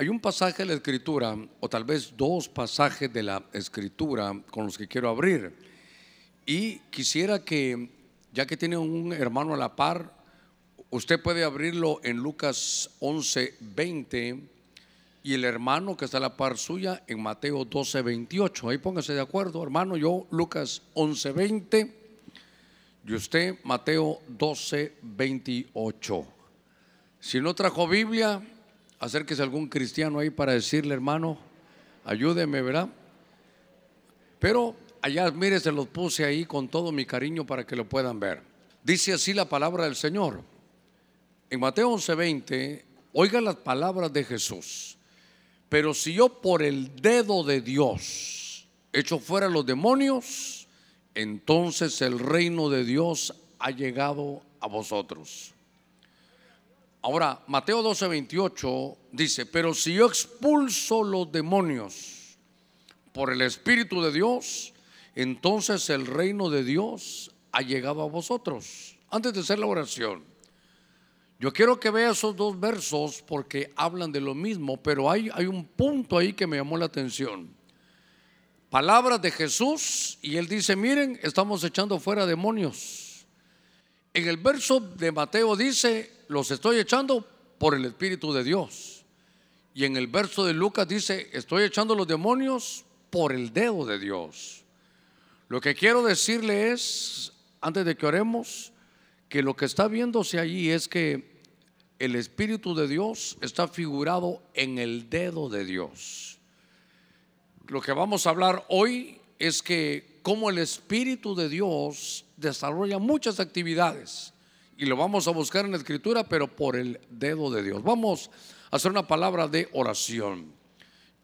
Hay un pasaje de la escritura, o tal vez dos pasajes de la escritura con los que quiero abrir. Y quisiera que, ya que tiene un hermano a la par, usted puede abrirlo en Lucas 11, 20 y el hermano que está a la par suya en Mateo 12, 28. Ahí póngase de acuerdo, hermano. Yo, Lucas 11, 20 y usted, Mateo 12, 28. Si no trajo Biblia, acérquese a algún cristiano ahí para decirle, hermano, ayúdeme, ¿verdad? Pero allá, mire, se los puse ahí con todo mi cariño para que lo puedan ver. Dice así la palabra del Señor. En Mateo 11:20, oiga las palabras de Jesús. Pero si yo por el dedo de Dios echo fuera los demonios, entonces el reino de Dios ha llegado a vosotros. Ahora, Mateo 12, 28 dice, pero si yo expulso los demonios por el Espíritu de Dios, entonces el reino de Dios ha llegado a vosotros. Antes de hacer la oración, yo quiero que vea esos dos versos porque hablan de lo mismo, pero hay, hay un punto ahí que me llamó la atención. Palabras de Jesús y él dice, miren, estamos echando fuera demonios. En el verso de Mateo dice, los estoy echando por el Espíritu de Dios. Y en el verso de Lucas dice, estoy echando los demonios por el dedo de Dios. Lo que quiero decirle es, antes de que oremos, que lo que está viéndose allí es que el Espíritu de Dios está figurado en el dedo de Dios. Lo que vamos a hablar hoy es que como el Espíritu de Dios desarrolla muchas actividades y lo vamos a buscar en la escritura, pero por el dedo de Dios. Vamos a hacer una palabra de oración.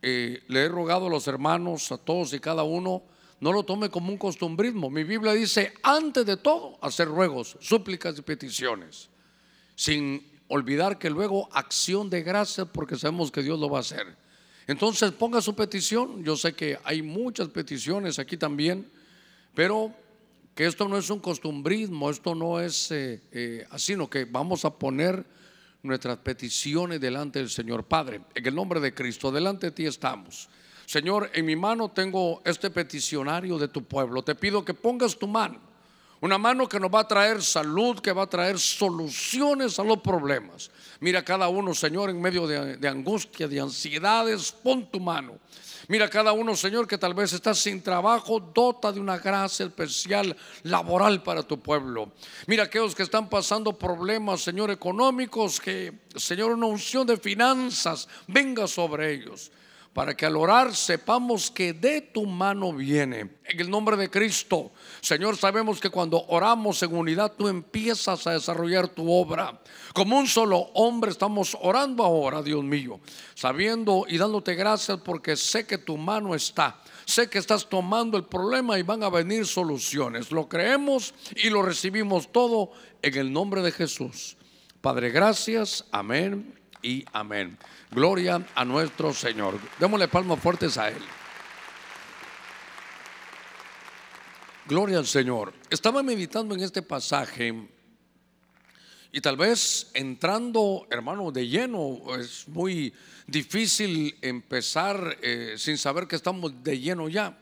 Eh, le he rogado a los hermanos, a todos y cada uno, no lo tome como un costumbrismo. Mi Biblia dice, antes de todo, hacer ruegos, súplicas y peticiones, sin olvidar que luego acción de gracias porque sabemos que Dios lo va a hacer. Entonces ponga su petición. Yo sé que hay muchas peticiones aquí también, pero que esto no es un costumbrismo, esto no es eh, eh, así, sino que vamos a poner nuestras peticiones delante del Señor Padre. En el nombre de Cristo, delante de ti estamos. Señor, en mi mano tengo este peticionario de tu pueblo. Te pido que pongas tu mano, una mano que nos va a traer salud, que va a traer soluciones a los problemas. Mira cada uno, Señor, en medio de, angustia, de ansiedades, pon tu mano. Mira cada uno, Señor, que tal vez está sin trabajo, dota de una gracia especial laboral para tu pueblo. Mira aquellos que están pasando problemas, Señor, económicos, que, Señor, una unción de finanzas venga sobre ellos para que al orar sepamos que de tu mano viene. En el nombre de Cristo, Señor, sabemos que cuando oramos en unidad tú empiezas a desarrollar tu obra. Como un solo hombre estamos orando ahora, Dios mío, sabiendo y dándote gracias porque sé que tu mano está. Sé que estás tomando el problema y van a venir soluciones. Lo creemos y lo recibimos todo en el nombre de Jesús. Padre, gracias. Amén y amén. Gloria a nuestro Señor. Démosle palmas fuertes a Él. Gloria al Señor. Estaba meditando en este pasaje y tal vez entrando, hermano, de lleno, es muy difícil empezar eh, sin saber que estamos de lleno ya.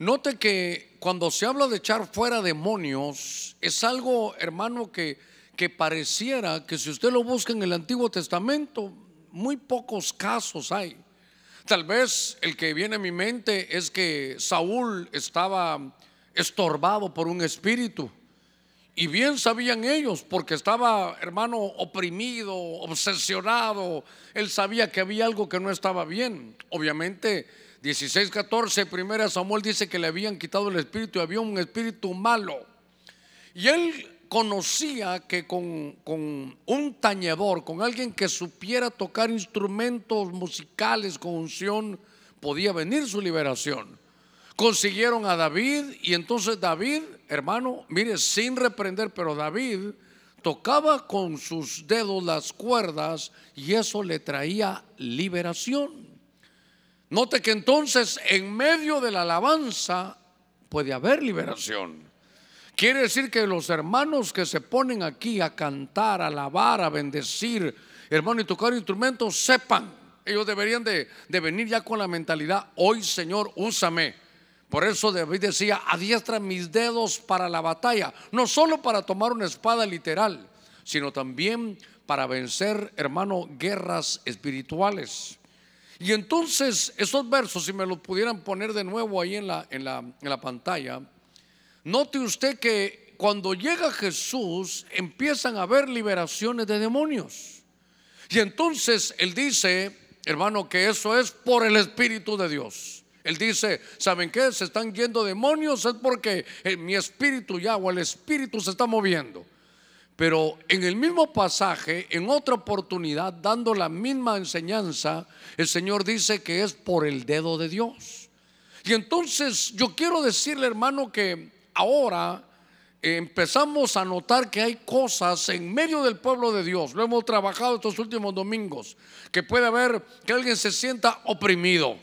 Note que cuando se habla de echar fuera demonios, es algo, hermano, que, que pareciera que si usted lo busca en el Antiguo Testamento, muy pocos casos hay. Tal vez el que viene a mi mente es que Saúl estaba estorbado por un espíritu. Y bien sabían ellos, porque estaba, hermano, oprimido, obsesionado. Él sabía que había algo que no estaba bien. Obviamente, 16, 14, primera Samuel dice que le habían quitado el espíritu y había un espíritu malo. Y él conocía que con, un tañedor, con alguien que supiera tocar instrumentos musicales con unción, podía venir su liberación. Consiguieron a David y entonces David, hermano, mire, sin reprender, pero David tocaba con sus dedos las cuerdas y eso le traía liberación. Note que entonces en medio de la alabanza puede haber liberación. Quiere decir que los hermanos que se ponen aquí a cantar, a alabar, a bendecir, hermano, y tocar instrumentos, sepan, ellos deberían de, de venir ya con la mentalidad, hoy Señor, úsame. Por eso David decía, adiestra mis dedos para la batalla, no solo para tomar una espada literal, sino también para vencer, hermano, guerras espirituales. Y entonces esos versos, si me los pudieran poner de nuevo ahí en la, en la, en la pantalla, note usted que cuando llega Jesús empiezan a haber liberaciones de demonios. Y entonces él dice, hermano, que eso es por el Espíritu de Dios. Él dice, ¿saben qué? Se están yendo demonios, es porque mi espíritu ya o el espíritu se está moviendo. Pero en el mismo pasaje, en otra oportunidad, dando la misma enseñanza, el Señor dice que es por el dedo de Dios. Y entonces yo quiero decirle, hermano, que ahora empezamos a notar que hay cosas en medio del pueblo de Dios, lo hemos trabajado estos últimos domingos, que puede haber que alguien se sienta oprimido.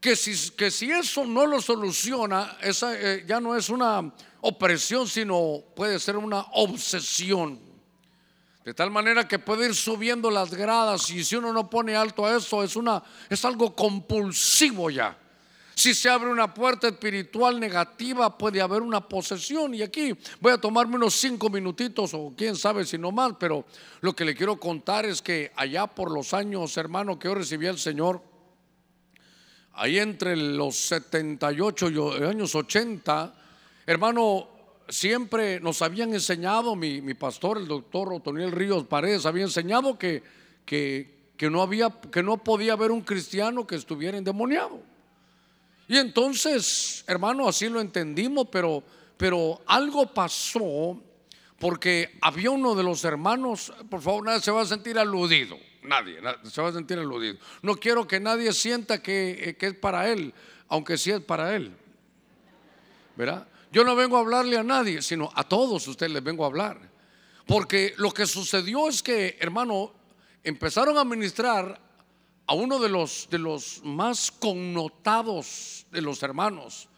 Que si, que si eso no lo soluciona, esa eh, ya no es una opresión, sino puede ser una obsesión. De tal manera que puede ir subiendo las gradas y si uno no pone alto a eso, es, una, es algo compulsivo ya. Si se abre una puerta espiritual negativa, puede haber una posesión. Y aquí voy a tomarme unos cinco minutitos, o quién sabe si no más, pero lo que le quiero contar es que allá por los años, hermano, que yo recibí al Señor, ahí entre los 78 y los años 80, Hermano, siempre nos habían enseñado, mi, pastor, el doctor Otoniel Ríos Paredes, había enseñado que, que, que, no había, que no podía haber un cristiano que estuviera endemoniado. Y entonces, hermano, así lo entendimos, pero, pero algo pasó porque había uno de los hermanos, por favor, nadie se va a sentir aludido, nadie, se va a sentir aludido. No quiero que nadie sienta que, que es para él, aunque sí es para él. ¿Verdad? Yo no vengo a hablarle a nadie, sino a todos ustedes les vengo a hablar. Porque lo que sucedió es que, hermano, empezaron a ministrar a uno de los, de los más connotados de los hermanos,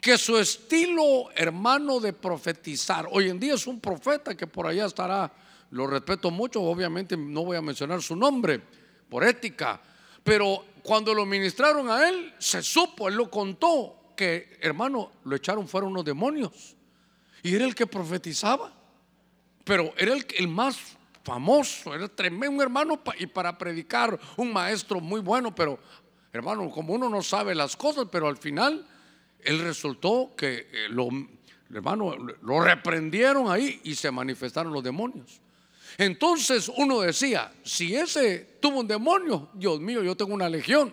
que su estilo, hermano, de profetizar, hoy en día es un profeta que por allá estará, lo respeto mucho, obviamente no voy a mencionar su nombre por ética, pero cuando lo ministraron a él, se supo, él lo contó, que, hermano, lo echaron fuera unos demonios. Y era el que profetizaba. Pero era el, el más famoso, era tremendo, un hermano y para predicar, un maestro muy bueno, pero hermano, como uno no sabe las cosas, pero al final él resultó que eh, lo, hermano, lo reprendieron ahí y se manifestaron los demonios. Entonces uno decía, si ese tuvo un demonio, Dios mío, yo tengo una legión.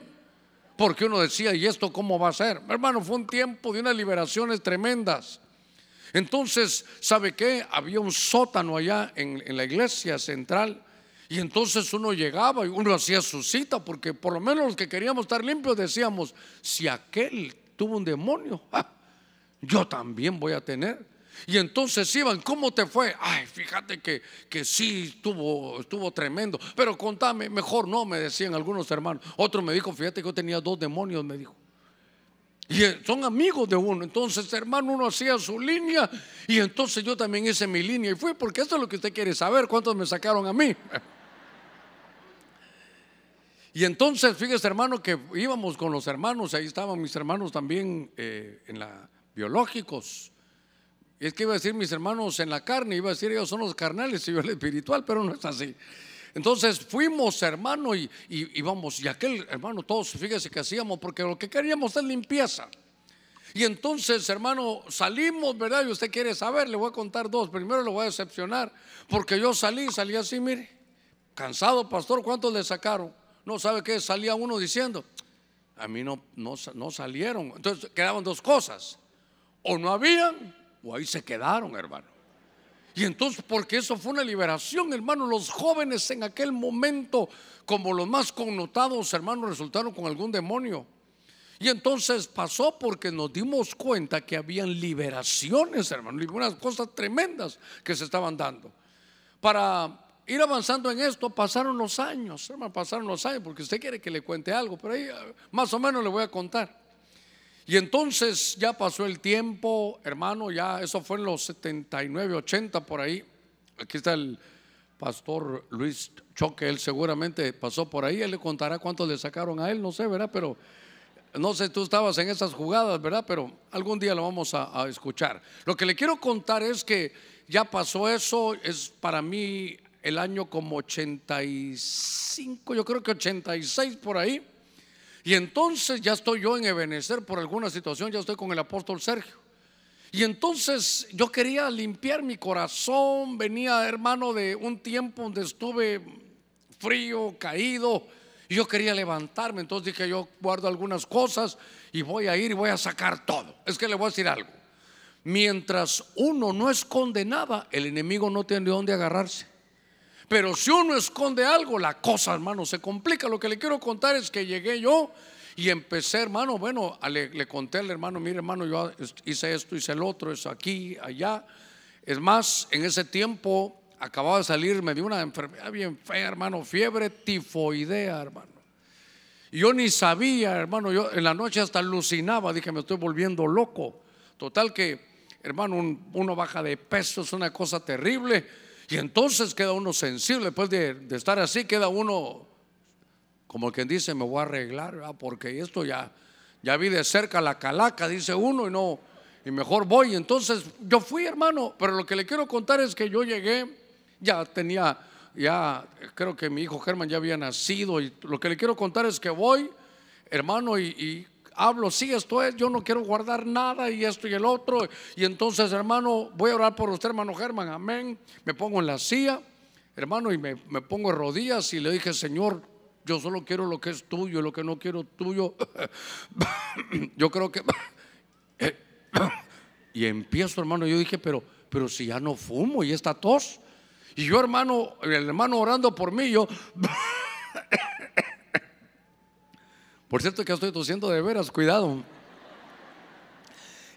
Porque uno decía, ¿y esto cómo va a ser? Hermano, fue un tiempo de unas liberaciones tremendas. Entonces, ¿sabe qué? Había un sótano allá en, la iglesia central. Y entonces uno llegaba y uno hacía su cita, porque por lo menos los que queríamos estar limpios decíamos, si aquel tuvo un demonio, ah, yo también voy a tener. Y entonces iban, ¿cómo te fue? Ay, fíjate que, que sí estuvo, estuvo tremendo. Pero contame, mejor no, me decían algunos hermanos. Otro me dijo, fíjate que yo tenía dos demonios, me dijo. Y eh, son amigos de uno. Entonces, hermano, uno hacía su línea y entonces yo también hice mi línea. Y fue porque esto es lo que usted quiere saber, cuántos me sacaron a mí. Y entonces, fíjese, hermano, que íbamos con los hermanos, ahí estaban mis hermanos también eh, en la biológicos. Es que iba a decir mis hermanos en la carne, iba a decir ellos son los carnales y yo el espiritual, pero no es así. Entonces fuimos, hermano, y, íbamos y aquel hermano, todos, fíjese que hacíamos, porque lo que queríamos es limpieza. Y entonces, hermano, salimos, ¿verdad? Y usted quiere saber, le voy a contar dos. Primero le voy a decepcionar, porque yo salí, salí así, mire, cansado, pastor, ¿cuántos le sacaron? No sabe qué, salía uno diciendo, a mí no, no, no salieron. Entonces quedaban dos cosas, o no habían o ahí se quedaron, hermano. Y entonces, porque eso fue una liberación, hermano, los jóvenes en aquel momento, como los más connotados, hermano, resultaron con algún demonio. Y entonces pasó porque nos dimos cuenta que habían liberaciones, hermano, y unas cosas tremendas que se estaban dando. Para ir avanzando en esto, pasaron los años, hermano, pasaron los años, porque usted quiere que le cuente algo, pero ahí más o menos le voy a contar. Y entonces ya pasó el tiempo, hermano, ya eso fue en los 79, 80 por ahí. Aquí está el, pastor Luis Choque, él seguramente pasó por ahí, él le contará cuánto le sacaron a él, no sé, ¿verdad? Pero no sé, tú estabas en esas jugadas, ¿verdad? Pero algún día lo vamos a, a escuchar. Lo que le quiero contar es que ya pasó eso, es para mí el año como 85, yo creo que 86 por ahí. Y entonces ya estoy yo en Ebenezer por alguna situación, ya estoy con el apóstol Sergio. Y entonces yo quería limpiar mi corazón, venía hermano de un tiempo donde estuve frío, caído, y yo quería levantarme, entonces dije yo guardo algunas cosas y voy a ir y voy a sacar todo. Es que le voy a decir algo, mientras uno no esconde nada, el enemigo no tiene de dónde agarrarse. Pero si uno esconde algo, la cosa, hermano, se complica. Lo que le quiero contar es que llegué yo y empecé, hermano, bueno, le, conté al hermano, mire hermano, yo hice esto, hice el otro, eso aquí, allá. Es más, en ese tiempo acababa de salir, me dio una enfermedad bien fea, hermano, fiebre tifoidea, hermano. Y yo ni sabía, hermano, yo en la noche hasta alucinaba, dije, me estoy volviendo loco. Total que, hermano, uno baja de peso, es una cosa terrible. Y entonces queda uno sensible, después de, de estar así, queda uno como quien dice, me voy a arreglar, porque esto ya, ya vi de cerca la calaca, dice uno, y no, y mejor voy. Entonces yo fui, hermano, pero lo que le quiero contar es que yo llegué, ya tenía, ya creo que mi hijo Germán ya había nacido, y lo que le quiero contar es que voy, hermano, y, hablo, sí, esto es, yo no quiero guardar nada y esto y el otro. Y entonces, hermano, voy a orar por usted, hermano Germán, amén. Me pongo en la silla, hermano, y me, me pongo en rodillas y le dije, Señor, yo solo quiero lo que es tuyo, lo que no quiero tuyo. yo creo que... y empiezo, hermano, yo dije, pero, pero si ya no fumo y esta tos. Y yo, hermano, el hermano orando por mí, yo... por cierto que estoy tosiendo de veras, cuidado.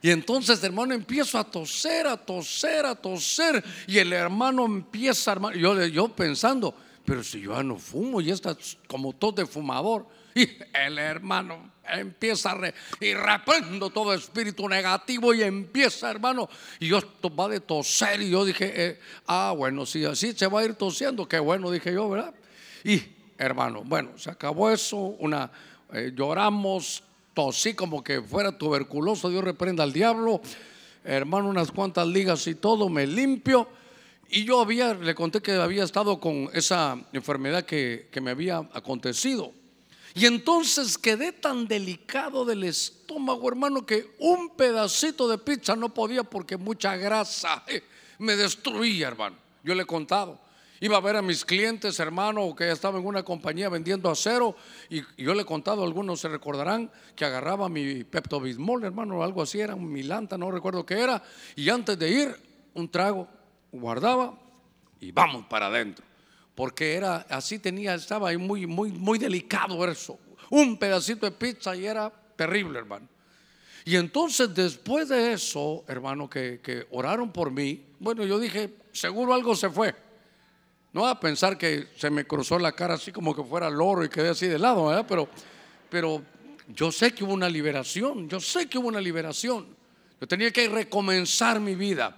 Y entonces, hermano, empiezo a toser, a toser, a toser. Y el hermano empieza, hermano, yo, yo pensando, pero si yo no fumo y está como todo de fumador. Y el hermano empieza a y reprendo todo espíritu negativo y empieza, hermano. Y yo va de toser y yo dije, eh, ah, bueno, si así se va a ir tosiendo, qué bueno, dije yo, ¿verdad? Y hermano, bueno, se acabó eso, una, eh, lloramos, tosí como que fuera tuberculoso, Dios reprenda al diablo, hermano, unas cuantas ligas y todo, me limpio y yo había, le conté que había estado con esa enfermedad que, me había acontecido. Y entonces quedé tan delicado del estómago, hermano, que un pedacito de pizza no podía porque mucha grasa eh, me destruía, hermano. Yo le he contado. Iba a ver a mis clientes, hermano, que estaba en una compañía vendiendo acero, y yo le he contado, algunos se recordarán, que agarraba mi Pepto Bismol, hermano, algo así, era un milanta, no recuerdo qué era, y antes de ir, un trago, guardaba y vamos para adentro. Porque era así tenía, estaba ahí muy, muy, muy delicado eso. Un pedacito de pizza y era terrible, hermano. Y entonces después de eso, hermano, que, oraron por mí, bueno, yo dije, seguro algo se fue. No a pensar que se me cruzó la cara así como que fuera loro y quedé así de lado, ¿verdad? Pero, pero yo sé que hubo una liberación, yo sé que hubo una liberación. Yo tenía que recomenzar mi vida.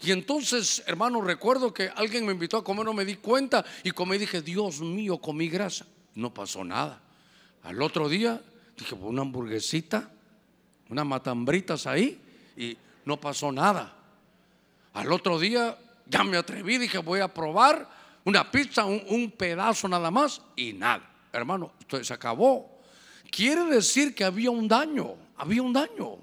Y entonces, hermano, recuerdo que alguien me invitó a comer, no me di cuenta y comí, dije, Dios mío, comí grasa. No pasó nada. Al otro día dije, pues, una hamburguesita, unas matambritas ahí y no pasó nada. Al otro día ya me atreví, dije, voy a probar una pizza, un, pedazo nada más y nada. Hermano, esto se acabó. Quiere decir que había un daño, había un daño.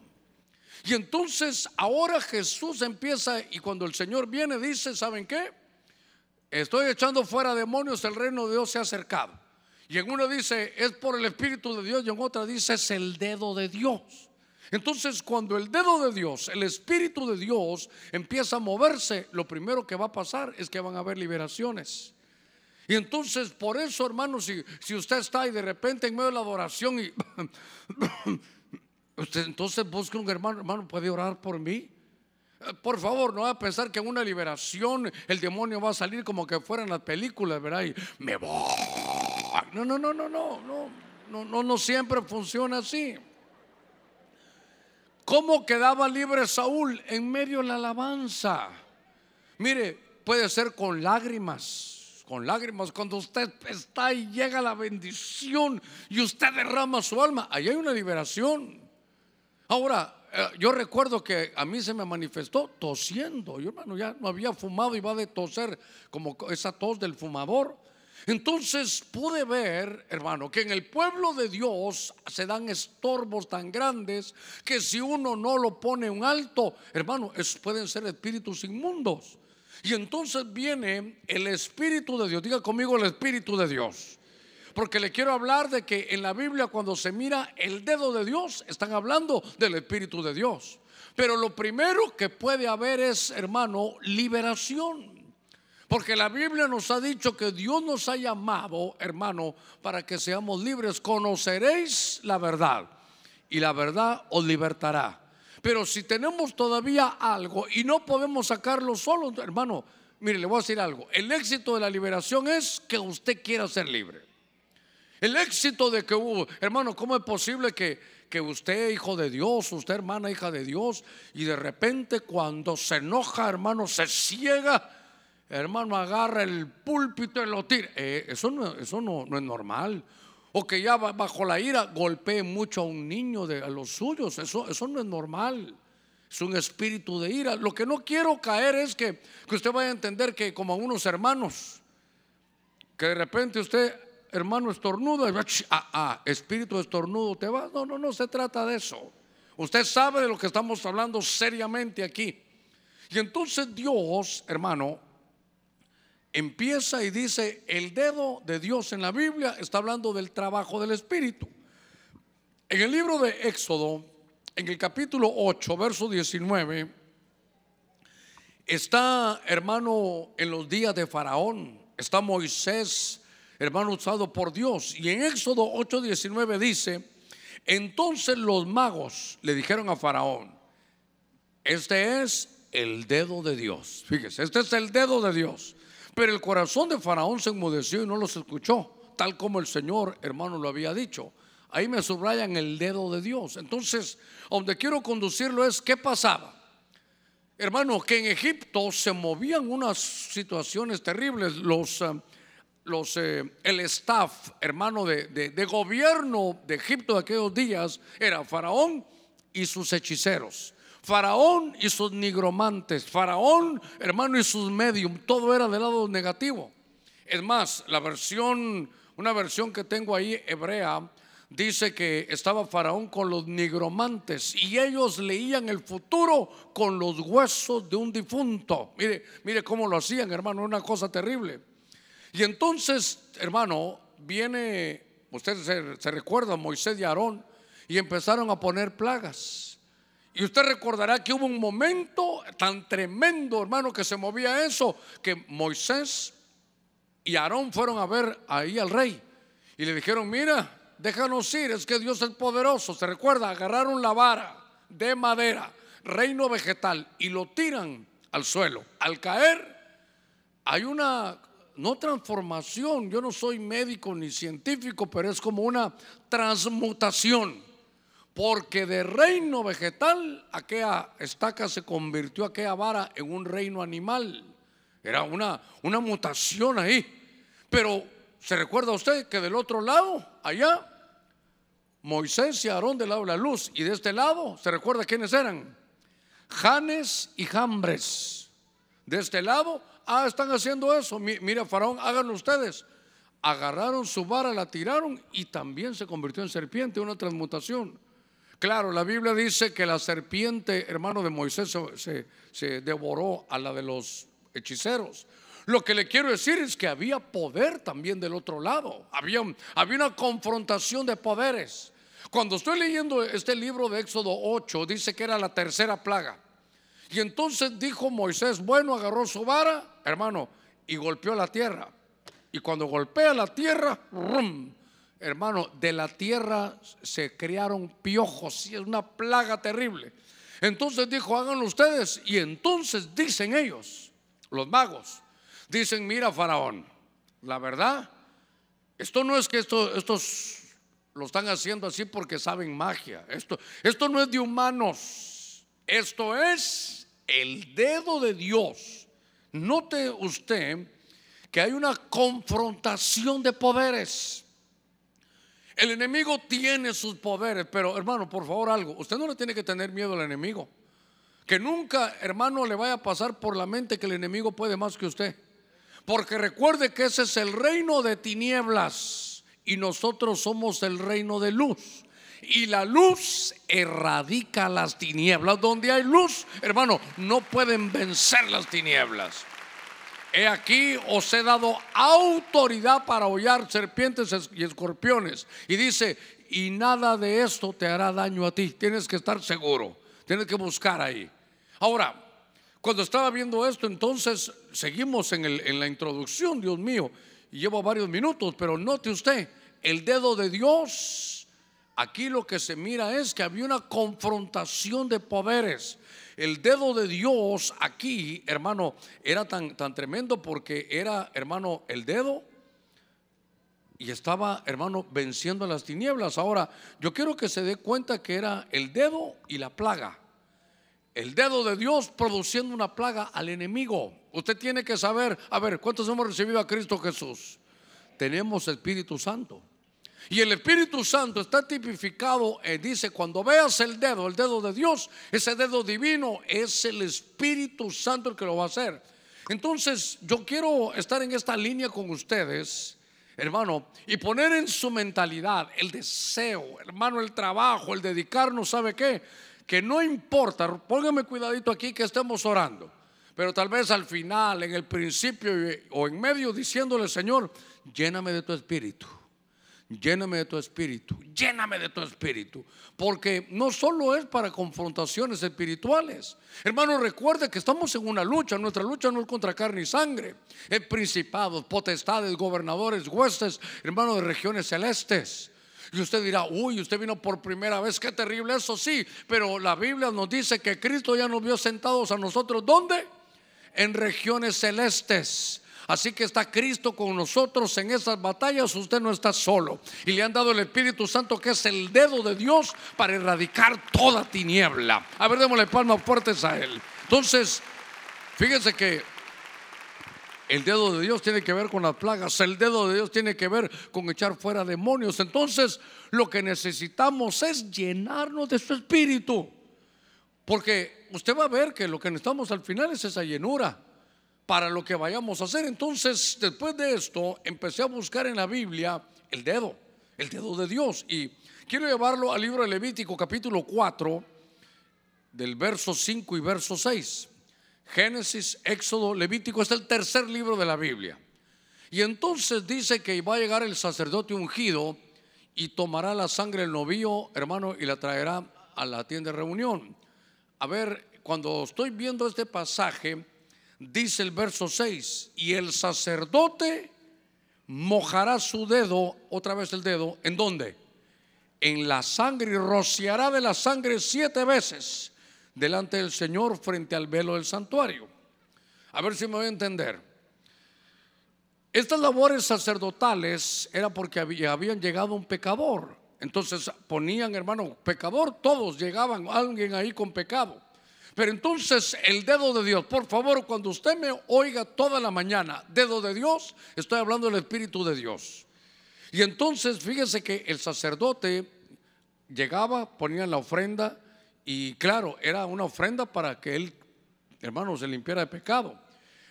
Y entonces ahora Jesús empieza y cuando el Señor viene dice, ¿saben qué? Estoy echando fuera demonios, el reino de Dios se ha acercado. Y en uno dice, es por el Espíritu de Dios y en otra dice, es el dedo de Dios. Entonces cuando el dedo de Dios, el Espíritu de Dios empieza a moverse, lo primero que va a pasar es que van a haber liberaciones. Y entonces por eso, hermano, si, usted está ahí de repente en medio de la adoración y Usted entonces busca un hermano, hermano, ¿puede orar por mí? Eh, por favor, no va a pensar que en una liberación el demonio va a salir como que fuera en las películas, ¿verdad? Y me voy. No, no, no, no, no, no, no, no, no siempre funciona así. ¿Cómo quedaba libre Saúl en medio de la alabanza? Mire, puede ser con lágrimas, con lágrimas, cuando usted está y llega la bendición y usted derrama su alma, ahí hay una liberación. Ahora, eh, yo recuerdo que a mí se me manifestó tosiendo. Yo, hermano, ya no había fumado, iba de toser como esa tos del fumador. Entonces pude ver, hermano, que en el pueblo de Dios se dan estorbos tan grandes que si uno no lo pone un alto, hermano, pueden ser espíritus inmundos. Y entonces viene el Espíritu de Dios. Diga conmigo el Espíritu de Dios. Porque le quiero hablar de que en la Biblia cuando se mira el dedo de Dios, están hablando del Espíritu de Dios. Pero lo primero que puede haber es, hermano, liberación. Porque la Biblia nos ha dicho que Dios nos ha llamado, hermano, para que seamos libres. Conoceréis la verdad y la verdad os libertará. Pero si tenemos todavía algo y no podemos sacarlo solo, hermano, mire, le voy a decir algo. El éxito de la liberación es que usted quiera ser libre. El éxito de que hubo, hermano, ¿cómo es posible que, que usted, hijo de Dios, usted, hermana, hija de Dios, y de repente cuando se enoja, hermano, se ciega? Hermano, agarra el púlpito y lo tira. Eh, eso no, eso no, es normal. O que ya bajo la ira golpee mucho a un niño de a los suyos. Eso, eso no es normal. Es un espíritu de ira. Lo que no quiero caer es que, que usted vaya a entender que como a unos hermanos, que de repente usted, hermano estornudo, ah, ah, espíritu estornudo, te va. No, no, no se trata de eso. Usted sabe de lo que estamos hablando seriamente aquí. Y entonces Dios, hermano, empieza y dice, el dedo de Dios en la Biblia está hablando del trabajo del Espíritu. En el libro de Éxodo, en el capítulo 8, verso 19, está, hermano, en los días de Faraón, está Moisés, hermano, usado por Dios. Y en Éxodo 8, 19 dice, entonces los magos le dijeron a Faraón, este es el dedo de Dios. Fíjese, este es el dedo de Dios. Pero el corazón de Faraón se enmudeció y no los escuchó, tal como el Señor, hermano, lo había dicho. Ahí me subrayan el dedo de Dios. Entonces, donde quiero conducirlo es, ¿qué pasaba? Hermano, que en Egipto se movían unas situaciones terribles. Los, eh, los, eh, el staff, hermano, de, de gobierno de Egipto de aquellos días era Faraón y sus hechiceros. Faraón y sus nigromantes, Faraón, hermano, y sus medium, todo era del lado negativo. Es más, la versión, una versión que tengo ahí hebrea, dice que estaba Faraón con los nigromantes y ellos leían el futuro con los huesos de un difunto. Mire, mire cómo lo hacían, hermano, una cosa terrible. Y entonces, hermano, viene, usted se, se recuerda, Moisés y Aarón, y empezaron a poner plagas. Y usted recordará que hubo un momento tan tremendo, hermano, que se movía eso, que Moisés y Aarón fueron a ver ahí al rey y le dijeron, mira, déjanos ir, es que Dios es poderoso. Se recuerda, agarraron la vara de madera, reino vegetal, y lo tiran al suelo. Al caer, hay una, no transformación, yo no soy médico ni científico, pero es como una transmutación porque de reino vegetal aquella estaca se convirtió aquella vara en un reino animal. Era una, una mutación ahí. Pero se recuerda usted que del otro lado, allá, Moisés y Aarón del lado de la luz. Y de este lado, ¿se recuerda quiénes eran? Janes y Jambres. De este lado, ah, están haciendo eso. Mira, Faraón, háganlo ustedes. Agarraron su vara, la tiraron y también se convirtió en serpiente, una transmutación. Claro, la Biblia dice que la serpiente, hermano de Moisés, se, devoró a la de los hechiceros. Lo que le quiero decir es que había poder también del otro lado. Había, había una confrontación de poderes. Cuando estoy leyendo este libro de Éxodo 8, dice que era la tercera plaga. Y entonces dijo Moisés, bueno, agarró su vara, hermano, y golpeó la tierra. Y cuando golpea la tierra, ¡rum! Hermano, de la tierra se crearon piojos y es una plaga terrible. Entonces dijo, háganlo ustedes. Y entonces dicen ellos, los magos, dicen, mira Faraón, la verdad, esto no es que esto, estos lo están haciendo así porque saben magia. Esto, esto no es de humanos. Esto es el dedo de Dios. Note usted que hay una confrontación de poderes. El enemigo tiene sus poderes, pero hermano, por favor algo, usted no le tiene que tener miedo al enemigo. Que nunca, hermano, le vaya a pasar por la mente que el enemigo puede más que usted. Porque recuerde que ese es el reino de tinieblas y nosotros somos el reino de luz. Y la luz erradica las tinieblas. Donde hay luz, hermano, no pueden vencer las tinieblas. He aquí os he dado autoridad para hollar serpientes y escorpiones. Y dice, y nada de esto te hará daño a ti. Tienes que estar seguro. Tienes que buscar ahí. Ahora, cuando estaba viendo esto, entonces seguimos en, en la introducción, Dios mío. Y llevo varios minutos, pero note usted, el dedo de Dios, aquí lo que se mira es que había una confrontación de poderes. El dedo de Dios aquí, hermano, era tan, tan tremendo porque era, hermano, el dedo y estaba, hermano, venciendo las tinieblas. Ahora, yo quiero que se dé cuenta que era el dedo y la plaga. El dedo de Dios produciendo una plaga al enemigo. Usted tiene que saber, a ver, ¿cuántos hemos recibido a Cristo Jesús? Tenemos Espíritu Santo. Y el Espíritu Santo está tipificado, eh, dice, cuando veas el dedo, el dedo de Dios, ese dedo divino es el Espíritu Santo el que lo va a hacer. Entonces, yo quiero estar en esta línea con ustedes, hermano, y poner en su mentalidad el deseo, hermano, el trabajo, el dedicarnos, ¿sabe qué? Que no importa, póngame cuidadito aquí que estemos orando, pero tal vez al final, en el principio o en medio, diciéndole, Señor, lléname de tu espíritu lléname de tu espíritu, lléname de tu espíritu, porque no solo es para confrontaciones espirituales. Hermano, recuerde que estamos en una lucha, nuestra lucha no es contra carne y sangre, es principados, potestades, gobernadores, huestes, hermano de regiones celestes. Y usted dirá, uy, usted vino por primera vez, qué terrible eso, sí, pero la Biblia nos dice que Cristo ya nos vio sentados a nosotros, ¿dónde? En regiones celestes. Así que está Cristo con nosotros en esas batallas, usted no está solo. Y le han dado el Espíritu Santo que es el dedo de Dios para erradicar toda tiniebla. A ver, démosle palmas fuertes a Él. Entonces, fíjense que el dedo de Dios tiene que ver con las plagas, el dedo de Dios tiene que ver con echar fuera demonios. Entonces, lo que necesitamos es llenarnos de su espíritu. Porque usted va a ver que lo que necesitamos al final es esa llenura para lo que vayamos a hacer. Entonces, después de esto, empecé a buscar en la Biblia el dedo, el dedo de Dios. Y quiero llevarlo al libro de Levítico capítulo 4, del verso 5 y verso 6. Génesis, Éxodo, Levítico es el tercer libro de la Biblia. Y entonces dice que va a llegar el sacerdote ungido y tomará la sangre del novillo, hermano, y la traerá a la tienda de reunión. A ver, cuando estoy viendo este pasaje, dice el verso 6, y el sacerdote mojará su dedo, otra vez el dedo, ¿en dónde? En la sangre y rociará de la sangre siete veces delante del Señor frente al velo del santuario. A ver si me voy a entender. Estas labores sacerdotales era porque habían llegado un pecador. Entonces ponían, hermano, pecador, todos llegaban, alguien ahí con pecado. Pero entonces el dedo de Dios, por favor, cuando usted me oiga toda la mañana, dedo de Dios, estoy hablando del Espíritu de Dios. Y entonces fíjese que el sacerdote llegaba, ponía la ofrenda y claro, era una ofrenda para que él, hermano, se limpiara de pecado.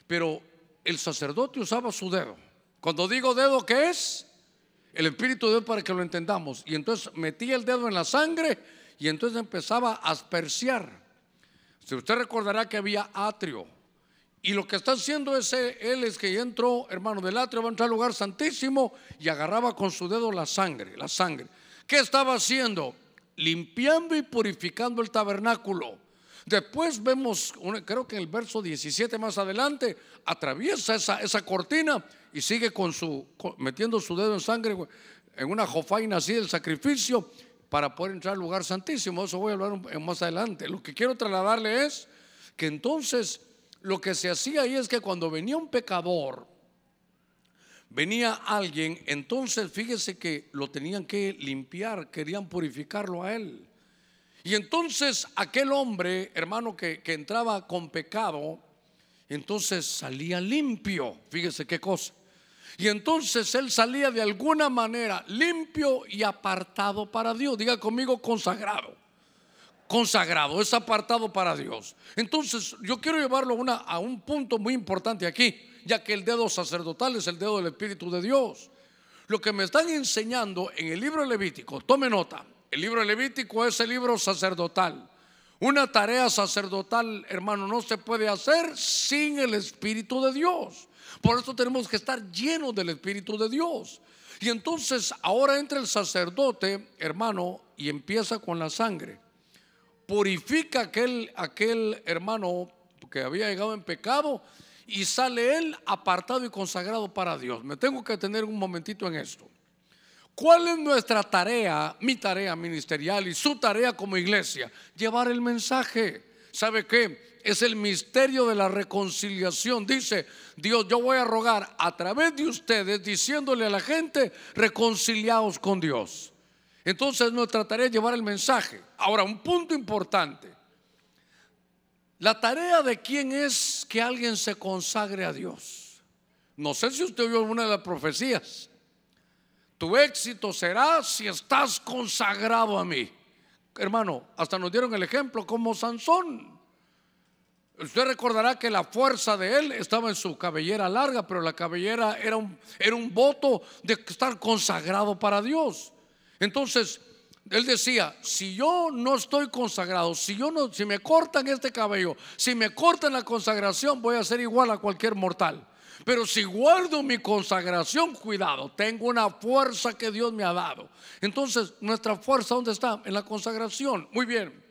Pero el sacerdote usaba su dedo. Cuando digo dedo, ¿qué es? El Espíritu de Dios para que lo entendamos. Y entonces metía el dedo en la sangre y entonces empezaba a asperciar si usted recordará que había atrio. Y lo que está haciendo ese, él es que entró, hermano, del atrio, va a entrar al lugar santísimo y agarraba con su dedo la sangre, la sangre. ¿Qué estaba haciendo? Limpiando y purificando el tabernáculo. Después vemos, creo que en el verso 17 más adelante, atraviesa esa, esa cortina y sigue con su, metiendo su dedo en sangre en una jofaina así del sacrificio para poder entrar al lugar santísimo. Eso voy a hablar más adelante. Lo que quiero trasladarle es que entonces lo que se hacía ahí es que cuando venía un pecador, venía alguien, entonces fíjese que lo tenían que limpiar, querían purificarlo a él. Y entonces aquel hombre, hermano, que, que entraba con pecado, Entonces salía limpio, fíjese qué cosa. Y entonces él salía de alguna manera limpio y apartado para Dios. Diga conmigo consagrado. Consagrado, es apartado para Dios. Entonces yo quiero llevarlo a, una, a un punto muy importante aquí, ya que el dedo sacerdotal es el dedo del Espíritu de Dios. Lo que me están enseñando en el libro Levítico, tome nota, el libro Levítico es el libro sacerdotal. Una tarea sacerdotal, hermano, no se puede hacer sin el Espíritu de Dios. Por eso tenemos que estar llenos del Espíritu de Dios. Y entonces ahora entra el sacerdote, hermano, y empieza con la sangre. Purifica aquel, aquel hermano que había llegado en pecado y sale él apartado y consagrado para Dios. Me tengo que tener un momentito en esto. ¿Cuál es nuestra tarea, mi tarea ministerial y su tarea como iglesia? Llevar el mensaje. ¿Sabe qué? Es el misterio de la reconciliación. Dice Dios, yo voy a rogar a través de ustedes diciéndole a la gente, reconciliados con Dios. Entonces nuestra tarea es llevar el mensaje. Ahora, un punto importante. La tarea de quién es que alguien se consagre a Dios. No sé si usted vio alguna de las profecías. Tu éxito será si estás consagrado a mí. Hermano, hasta nos dieron el ejemplo como Sansón. Usted recordará que la fuerza de él estaba en su cabellera larga, pero la cabellera era un, era un voto de estar consagrado para Dios. Entonces, él decía, si yo no estoy consagrado, si yo no, si me cortan este cabello, si me cortan la consagración, voy a ser igual a cualquier mortal. Pero si guardo mi consagración, cuidado, tengo una fuerza que Dios me ha dado. Entonces, nuestra fuerza, ¿dónde está? En la consagración. Muy bien.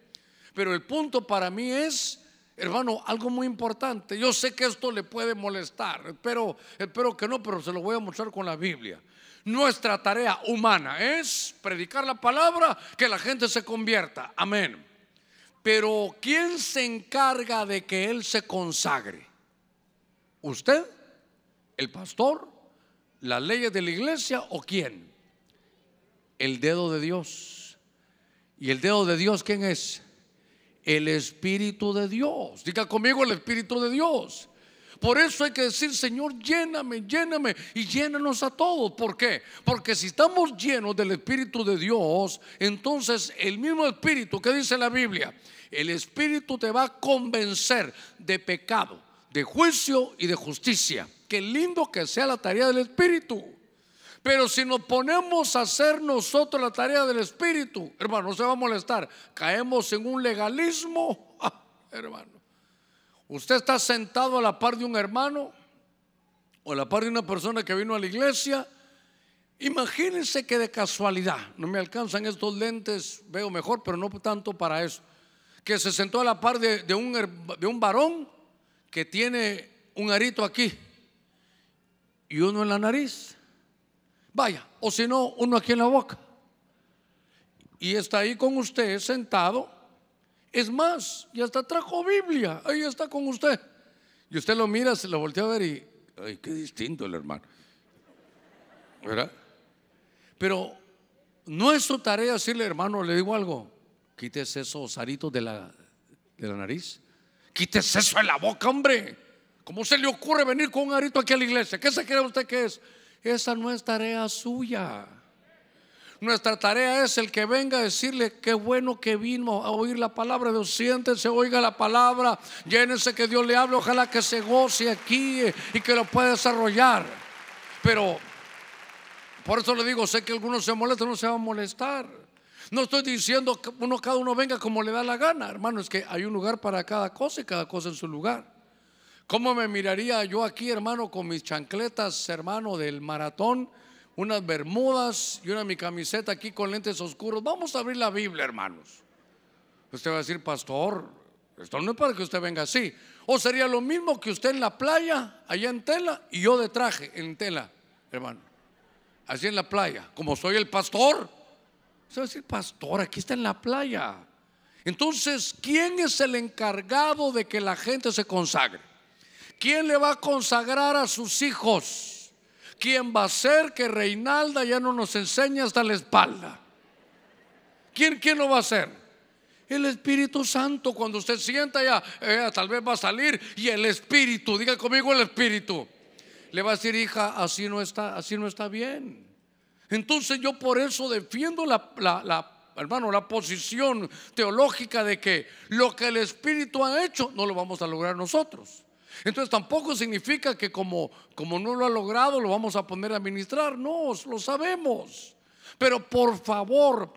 Pero el punto para mí es, hermano, algo muy importante. Yo sé que esto le puede molestar, espero, espero que no, pero se lo voy a mostrar con la Biblia. Nuestra tarea humana es predicar la palabra, que la gente se convierta. Amén. Pero ¿quién se encarga de que Él se consagre? ¿Usted? ¿El pastor? ¿Las leyes de la iglesia o quién? El dedo de Dios. ¿Y el dedo de Dios quién es? El Espíritu de Dios. Diga conmigo el Espíritu de Dios. Por eso hay que decir, Señor, lléname, lléname y llénanos a todos. ¿Por qué? Porque si estamos llenos del Espíritu de Dios, entonces el mismo Espíritu que dice la Biblia, el Espíritu te va a convencer de pecado, de juicio y de justicia. Qué lindo que sea la tarea del Espíritu. Pero si nos ponemos a hacer nosotros la tarea del Espíritu, hermano, no se va a molestar. Caemos en un legalismo, ah, hermano. Usted está sentado a la par de un hermano o a la par de una persona que vino a la iglesia. Imagínense que de casualidad, no me alcanzan estos lentes, veo mejor, pero no tanto para eso, que se sentó a la par de, un, de un varón que tiene un arito aquí y uno en la nariz. Vaya, o si no, uno aquí en la boca. Y está ahí con usted sentado. Es más, ya hasta trajo Biblia. Ahí está con usted. Y usted lo mira, se lo voltea a ver y, ay, qué distinto el hermano. ¿Verdad? Pero no es su tarea decirle, hermano, le digo algo, quítese esos aritos de la, de la nariz. Quítese eso de la boca, hombre. ¿Cómo se le ocurre venir con un arito aquí a la iglesia? ¿Qué se cree usted que es? Esa no es tarea suya. Nuestra tarea es el que venga a decirle qué bueno que vino a oír la palabra Dios. Siéntese, oiga la palabra, llénese que Dios le hable. Ojalá que se goce aquí y que lo pueda desarrollar. Pero por eso le digo, sé que algunos se molestan, no se va a molestar. No estoy diciendo que uno cada uno venga como le da la gana, hermano. Es que hay un lugar para cada cosa y cada cosa en su lugar. ¿Cómo me miraría yo aquí, hermano, con mis chancletas, hermano, del maratón, unas bermudas y una mi camiseta aquí con lentes oscuros? Vamos a abrir la Biblia, hermanos. Usted va a decir, pastor, esto no es para que usted venga así. O sería lo mismo que usted en la playa, allá en tela, y yo de traje, en tela, hermano. Así en la playa, como soy el pastor. Usted va a decir, pastor, aquí está en la playa. Entonces, ¿quién es el encargado de que la gente se consagre? ¿Quién le va a consagrar a sus hijos? ¿Quién va a hacer que Reinalda ya no nos enseñe hasta la espalda? ¿Quién, quién lo va a hacer? El Espíritu Santo, cuando usted sienta ya, eh, tal vez va a salir y el Espíritu, diga conmigo el Espíritu, le va a decir, hija, así no está, así no está bien. Entonces yo por eso defiendo la hermano, la posición teológica de que lo que el Espíritu ha hecho no lo vamos a lograr nosotros. Entonces tampoco significa que como, como no lo ha logrado lo vamos a poner a ministrar. No, lo sabemos. Pero por favor,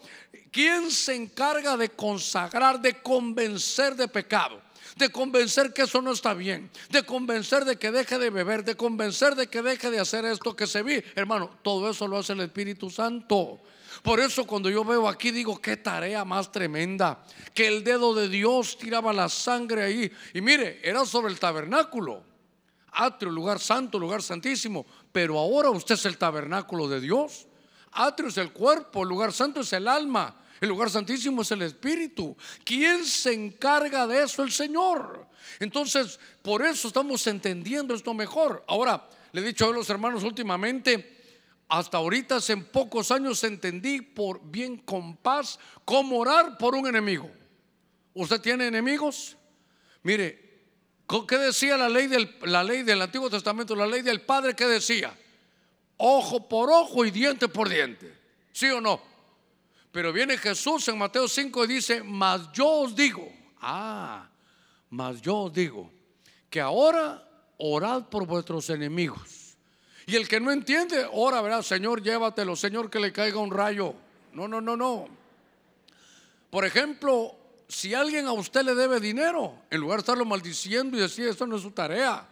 ¿quién se encarga de consagrar, de convencer de pecado? De convencer que eso no está bien, de convencer de que deje de beber, de convencer de que deje de hacer esto que se vi. Hermano, todo eso lo hace el Espíritu Santo. Por eso cuando yo veo aquí digo, qué tarea más tremenda, que el dedo de Dios tiraba la sangre ahí. Y mire, era sobre el tabernáculo, atrio, lugar santo, lugar santísimo, pero ahora usted es el tabernáculo de Dios. Atrio es el cuerpo, el lugar santo es el alma, el lugar santísimo es el espíritu. ¿Quién se encarga de eso? El Señor. Entonces, por eso estamos entendiendo esto mejor. Ahora, le he dicho a los hermanos últimamente, hasta ahorita, en pocos años, entendí por bien con paz cómo orar por un enemigo. ¿Usted tiene enemigos? Mire, ¿qué decía la ley del, la ley del Antiguo Testamento? La ley del Padre, ¿qué decía? Ojo por ojo y diente por diente. ¿Sí o no? Pero viene Jesús en Mateo 5 y dice, mas yo os digo, ah, mas yo os digo, que ahora orad por vuestros enemigos y el que no entiende, ora, verá, Señor, llévatelo, Señor, que le caiga un rayo. No, no, no, no. Por ejemplo, si alguien a usted le debe dinero, en lugar de estarlo maldiciendo y decir, esto no es su tarea,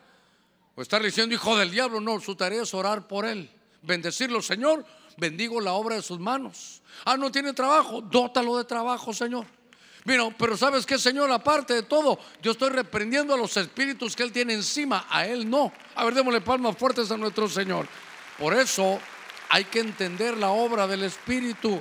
o estarle diciendo, hijo del diablo, no, su tarea es orar por él, bendecirlo, Señor, bendigo la obra de sus manos. Ah, no tiene trabajo, dótalo de trabajo, Señor. Mira, pero sabes que Señor, aparte de todo, yo estoy reprendiendo a los espíritus que Él tiene encima, a Él no. A ver, démosle palmas fuertes a nuestro Señor. Por eso hay que entender la obra del Espíritu.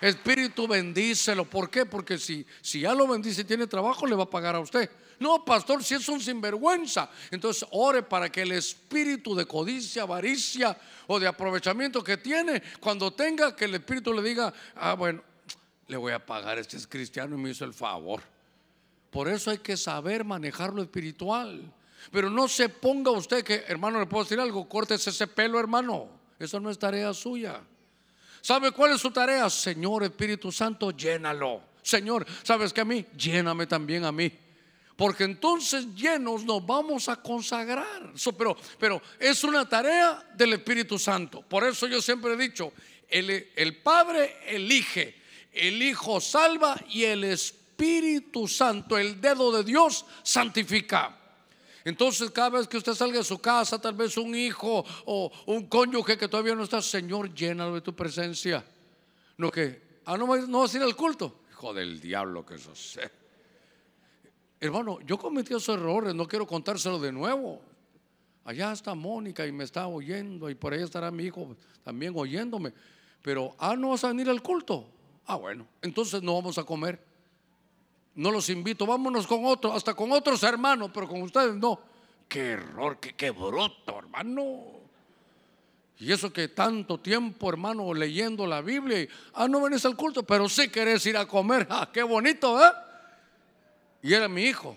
Espíritu bendícelo. ¿Por qué? Porque si, si ya lo bendice y tiene trabajo, le va a pagar a usted. No, pastor, si es un sinvergüenza. Entonces ore para que el espíritu de codicia, avaricia o de aprovechamiento que tiene, cuando tenga, que el espíritu le diga, ah, bueno, le voy a pagar, este es cristiano y me hizo el favor. Por eso hay que saber manejar lo espiritual. Pero no se ponga usted que, hermano, le puedo decir algo, córtese ese pelo, hermano. Eso no es tarea suya. ¿Sabe cuál es su tarea? Señor Espíritu Santo, llénalo. Señor, ¿sabes que a mí? Lléname también a mí. Porque entonces llenos nos vamos a consagrar. pero, pero es una tarea del Espíritu Santo. Por eso yo siempre he dicho, el, el Padre elige el Hijo salva y el Espíritu Santo, el dedo de Dios, santifica. Entonces cada vez que usted salga de su casa, tal vez un hijo o un cónyuge que todavía no está, Señor, llénalo de tu presencia. No que, ah, no, no vas a ir al culto. Hijo del diablo que eso sé. Hermano, yo cometí esos errores, no quiero contárselo de nuevo. Allá está Mónica y me está oyendo y por ahí estará mi hijo también oyéndome. Pero, ah, no vas a venir al culto. Ah, bueno, entonces no vamos a comer. No los invito, vámonos con otros, hasta con otros hermanos, pero con ustedes no. Qué error, qué, qué bruto, hermano. Y eso que tanto tiempo, hermano, leyendo la Biblia. ah, no venís al culto, pero sí querés ir a comer. Ah, qué bonito, ¿eh? Y era mi hijo.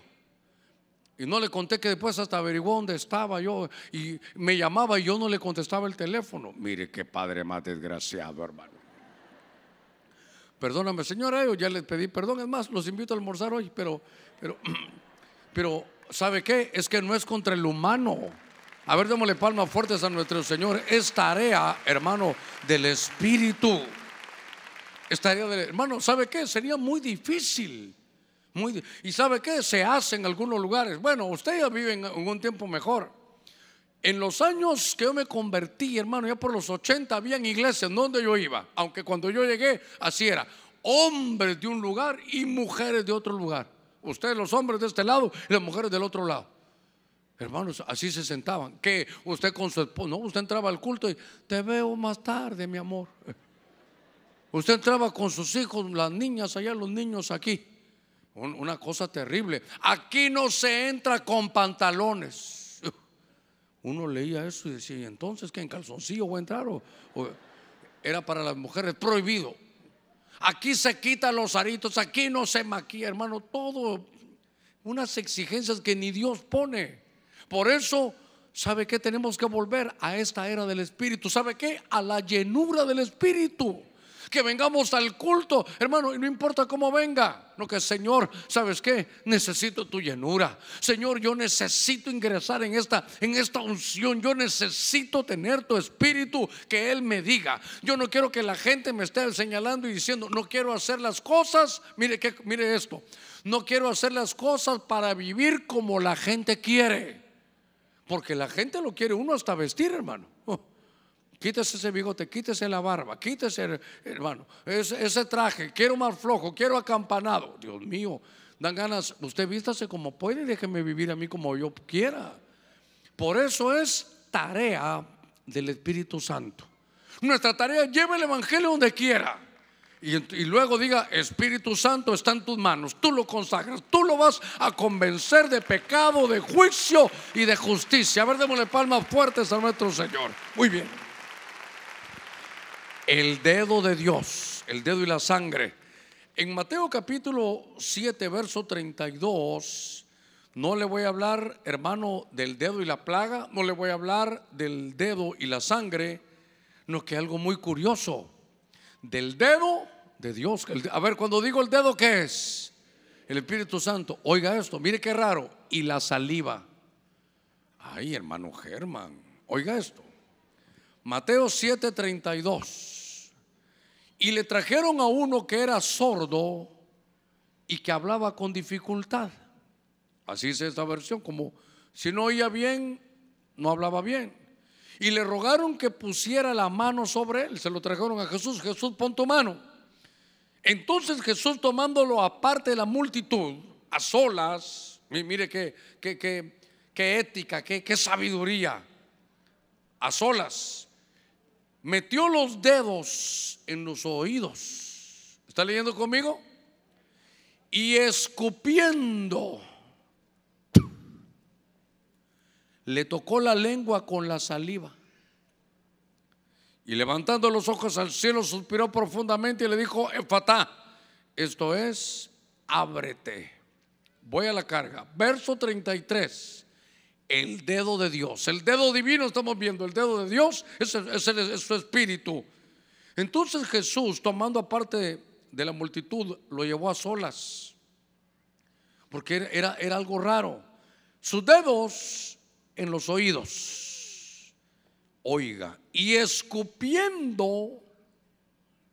Y no le conté que después hasta averiguó dónde estaba yo. Y me llamaba y yo no le contestaba el teléfono. Mire qué padre más desgraciado, hermano. Perdóname, señora, yo ya les pedí perdón. Es más, los invito a almorzar hoy, pero, pero, pero, ¿sabe qué? Es que no es contra el humano. A ver, démosle palmas fuertes a nuestro Señor. Es tarea, hermano, del Espíritu. Es tarea del hermano. ¿Sabe qué? Sería muy difícil. Muy, y ¿sabe qué? Se hace en algunos lugares. Bueno, usted ya vive en un tiempo mejor. En los años que yo me convertí, hermano, ya por los 80 habían iglesias donde yo iba, aunque cuando yo llegué así era, hombres de un lugar y mujeres de otro lugar. Ustedes los hombres de este lado y las mujeres del otro lado. Hermanos, así se sentaban. Que usted con su esposo, no, usted entraba al culto y te veo más tarde, mi amor. Usted entraba con sus hijos, las niñas allá, los niños aquí. Una cosa terrible. Aquí no se entra con pantalones uno leía eso y decía, ¿y entonces que en calzoncillo voy a entrar? O, era para las mujeres prohibido. aquí se quitan los aritos, aquí no se maquilla, hermano, todo unas exigencias que ni Dios pone. Por eso, ¿sabe qué? Tenemos que volver a esta era del Espíritu. ¿Sabe qué? A la llenura del Espíritu que vengamos al culto, hermano, y no importa cómo venga, no que Señor, ¿sabes qué? Necesito tu llenura. Señor, yo necesito ingresar en esta en esta unción. Yo necesito tener tu espíritu que él me diga. Yo no quiero que la gente me esté señalando y diciendo, "No quiero hacer las cosas." Mire que mire esto. No quiero hacer las cosas para vivir como la gente quiere. Porque la gente lo quiere uno hasta vestir, hermano. Quítese ese bigote, quítese la barba, quítese, hermano, ese, traje, quiero más flojo, quiero acampanado. Dios mío, dan ganas, usted vístase como puede y déjeme vivir a mí como yo quiera. Por eso es tarea del Espíritu Santo. Nuestra tarea, lleva el Evangelio donde quiera. Y, y, luego diga, Espíritu Santo está en tus manos, tú lo consagras, tú lo vas a convencer de pecado, de juicio y de justicia. A ver, démosle palmas fuertes a nuestro Señor. Muy bien el dedo de Dios, el dedo y la sangre. En Mateo capítulo 7, verso 32, no le voy a hablar, hermano, del dedo y la plaga, no le voy a hablar del dedo y la sangre, no que algo muy curioso, del dedo de Dios. A ver, cuando digo el dedo, ¿qué es? El Espíritu Santo. Oiga esto, mire qué raro. Y la saliva. Ay, hermano Germán, oiga esto. Mateo 7:32. Y le trajeron a uno que era sordo y que hablaba con dificultad. Así es esta versión, como si no oía bien, no hablaba bien. Y le rogaron que pusiera la mano sobre él. Se lo trajeron a Jesús. Jesús, pon tu mano. Entonces Jesús tomándolo aparte de la multitud, a solas, mire qué, qué, qué, ética, qué, qué sabiduría, a solas, metió los dedos en los oídos. ¿Está leyendo conmigo? Y escupiendo, le tocó la lengua con la saliva. Y levantando los ojos al cielo, suspiró profundamente y le dijo, Efatá, esto es, ábrete. Voy a la carga. Verso 33 el dedo de Dios. El dedo divino estamos viendo, el dedo de Dios es, su espíritu. Entonces Jesús, tomando aparte de la multitud, lo llevó a solas, porque era, era algo raro. Sus dedos en los oídos, oiga, y escupiendo,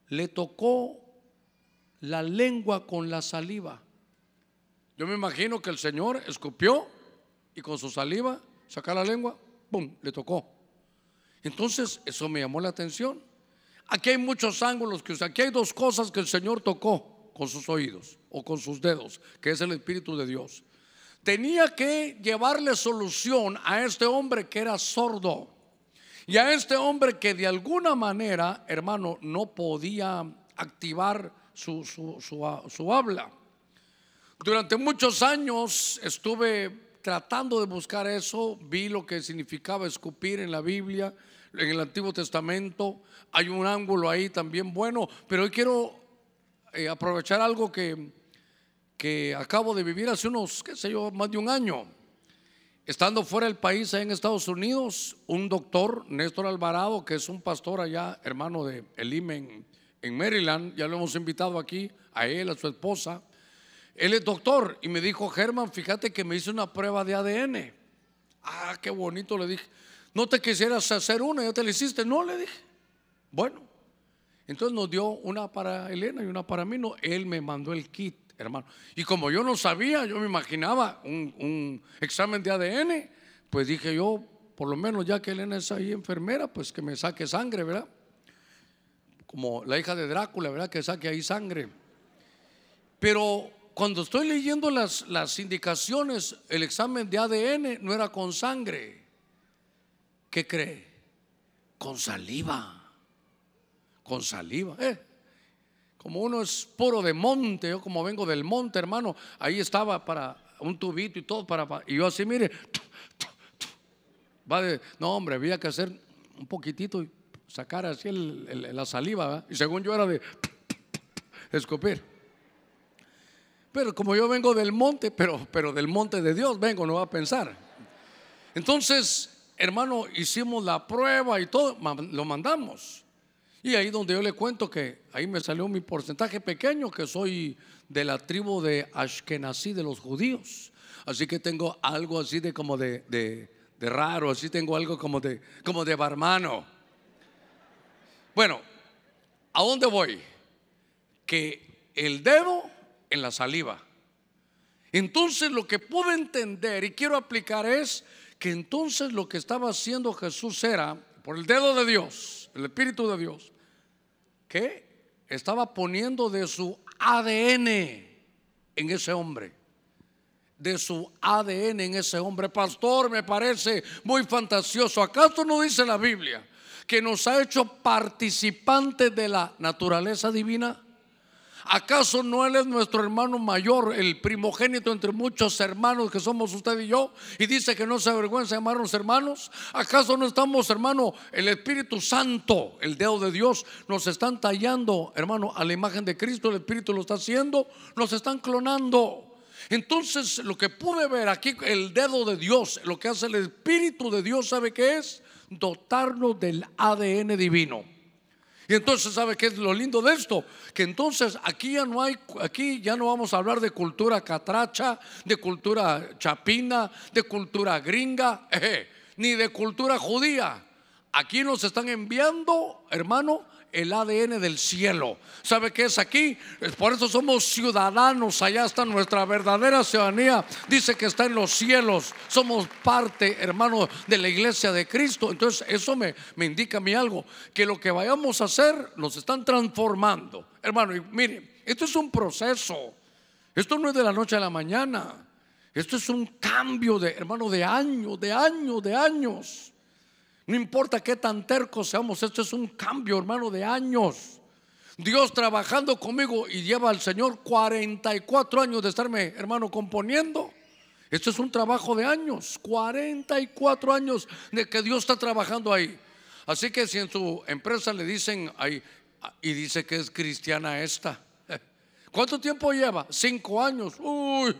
le tocó la lengua con la saliva. Yo me imagino que el Señor escupió y con su saliva sacar la lengua, ¡pum!, le tocó. Entonces, eso me llamó la atención. Aquí hay muchos ángulos que aquí hay dos cosas que el Señor tocó con sus oídos o con sus dedos, que es el Espíritu de Dios. Tenía que llevarle solución a este hombre que era sordo y a este hombre que de alguna manera, hermano, no podía activar su, su, su habla. Durante muchos años estuve tratando de buscar eso, vi lo que significaba escupir en la Biblia, en el Antiguo Testamento. Hay un ángulo ahí también bueno, pero hoy quiero eh, aprovechar algo que, que acabo de vivir hace unos, qué sé yo, más de un año. Estando fuera del país, en Estados Unidos, un doctor, Néstor Alvarado, que es un pastor allá, hermano de Elimen en Maryland, ya lo hemos invitado aquí, a él, a su esposa, él es doctor y me dijo, Germán, fíjate que me hice una prueba de ADN. Ah, qué bonito, le dije. No te quisieras hacer una, ya te la hiciste. No, le dije. Bueno, entonces nos dio una para Elena y una para mí. No, él me mandó el kit, hermano. Y como yo no sabía, yo me imaginaba un, examen de ADN, pues dije yo, por lo menos ya que Elena es ahí enfermera, pues que me saque sangre, ¿verdad? Como la hija de Drácula, ¿verdad? Que saque ahí sangre. Pero cuando estoy leyendo las, las indicaciones, el examen de ADN no era con sangre. ¿Qué cree? Con saliva. Con saliva. Eh, como uno es puro de monte, yo como vengo del monte, hermano, ahí estaba para un tubito y todo para, y yo así, mire, va de, no hombre, había que hacer un poquitito y sacar así la saliva, y según yo era de escupir. Pero como yo vengo del monte, pero, pero del monte de Dios vengo, no va a pensar. Entonces, hermano, hicimos la prueba y todo, lo mandamos. Y ahí donde yo le cuento que ahí me salió mi porcentaje pequeño, que soy de la tribu de Ashkenazí, de los judíos. Así que tengo algo así de como de, de, de raro, así tengo algo como de, como de barmano. Bueno, ¿a dónde voy? Que el dedo en la saliva. Entonces lo que pude entender y quiero aplicar es que entonces lo que estaba haciendo Jesús era, por el dedo de Dios, el Espíritu de Dios, que estaba poniendo de su ADN en ese hombre. De su ADN en ese hombre. Pastor, me parece muy fantasioso. ¿Acaso no dice la Biblia que nos ha hecho participantes de la naturaleza divina? ¿Acaso no Él es nuestro hermano mayor, el primogénito entre muchos hermanos que somos usted y yo? Y dice que no se avergüenza llamarnos hermanos. ¿Acaso no estamos, hermano, el Espíritu Santo, el dedo de Dios, nos están tallando, hermano, a la imagen de Cristo? El Espíritu lo está haciendo, nos están clonando. Entonces, lo que pude ver aquí, el dedo de Dios, lo que hace el Espíritu de Dios, ¿sabe qué es? Dotarnos del ADN divino. Y entonces, ¿sabe qué es lo lindo de esto? Que entonces aquí ya no hay, aquí ya no vamos a hablar de cultura catracha, de cultura chapina, de cultura gringa, ni de cultura judía. Aquí nos están enviando, hermano, el ADN del cielo. ¿Sabe qué es aquí? Por eso somos ciudadanos. Allá está nuestra verdadera ciudadanía. Dice que está en los cielos. Somos parte, hermano, de la iglesia de Cristo. Entonces, eso me, me indica a mí algo. Que lo que vayamos a hacer nos están transformando. Hermano, y mire, esto es un proceso. Esto no es de la noche a la mañana. Esto es un cambio de, hermano, de años, de años, de años. No importa qué tan tercos seamos, esto es un cambio, hermano, de años. Dios trabajando conmigo y lleva al Señor 44 años de estarme, hermano, componiendo. Esto es un trabajo de años, 44 años de que Dios está trabajando ahí. Así que si en su empresa le dicen ahí y dice que es cristiana esta, ¿cuánto tiempo lleva? Cinco años. Uy,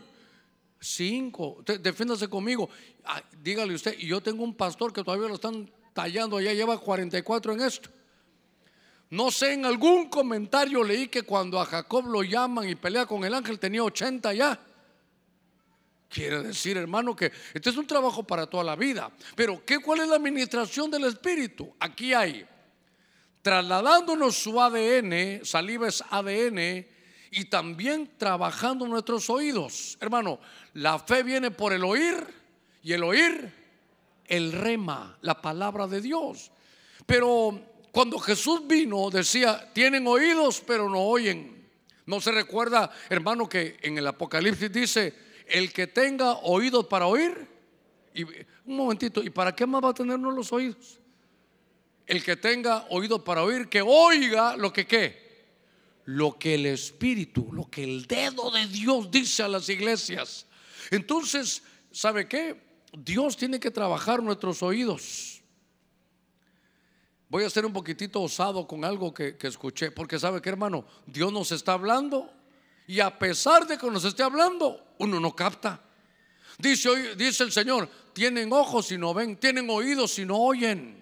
cinco. Defiéndase conmigo. Ah, dígale usted, y yo tengo un pastor que todavía lo están tallando, ya lleva 44 en esto. No sé, en algún comentario leí que cuando a Jacob lo llaman y pelea con el ángel tenía 80 ya. Quiere decir, hermano, que este es un trabajo para toda la vida. Pero ¿qué, ¿cuál es la administración del Espíritu? Aquí hay, trasladándonos su ADN, saliva es ADN, y también trabajando nuestros oídos. Hermano, la fe viene por el oír y el oír el rema, la palabra de Dios. Pero cuando Jesús vino decía, tienen oídos pero no oyen. No se recuerda, hermano, que en el Apocalipsis dice, el que tenga oídos para oír, y, un momentito, ¿y para qué más va a tener los oídos? El que tenga oídos para oír, que oiga lo que qué, lo que el Espíritu, lo que el dedo de Dios dice a las iglesias. Entonces, ¿sabe qué? Dios tiene que trabajar nuestros oídos. Voy a ser un poquitito osado con algo que, escuché, porque sabe que hermano, Dios nos está hablando y a pesar de que nos esté hablando, uno no capta. Dice, dice el Señor, tienen ojos y no ven, tienen oídos y no oyen.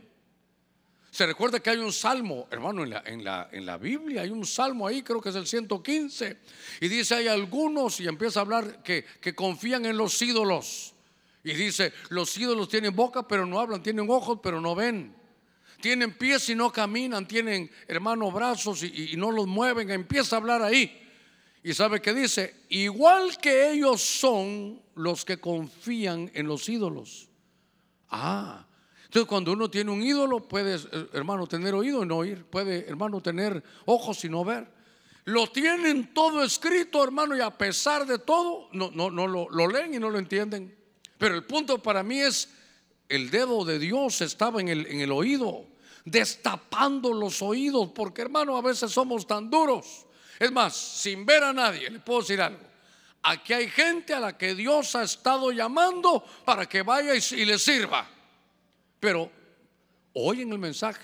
Se recuerda que hay un salmo, hermano, en la, en la, en la Biblia hay un salmo ahí, creo que es el 115, y dice, hay algunos, y empieza a hablar que, que confían en los ídolos. Y dice, los ídolos tienen boca pero no hablan, tienen ojos pero no ven. Tienen pies y no caminan, tienen hermanos brazos y, no los mueven. Empieza a hablar ahí. Y sabe que dice, igual que ellos son los que confían en los ídolos. Ah, entonces cuando uno tiene un ídolo, puede, eh, hermano, tener oído y no oír. Puede, hermano, tener ojos y no ver. Lo tienen todo escrito, hermano, y a pesar de todo, no, no, no lo, lo leen y no lo entienden. Pero el punto para mí es, el dedo de Dios estaba en el, oído, destapando los oídos, porque hermano, a veces somos tan duros. Es más, sin ver a nadie, le puedo decir algo. Aquí hay gente a la que Dios ha estado llamando para que vaya y, le sirva. Pero oyen el mensaje.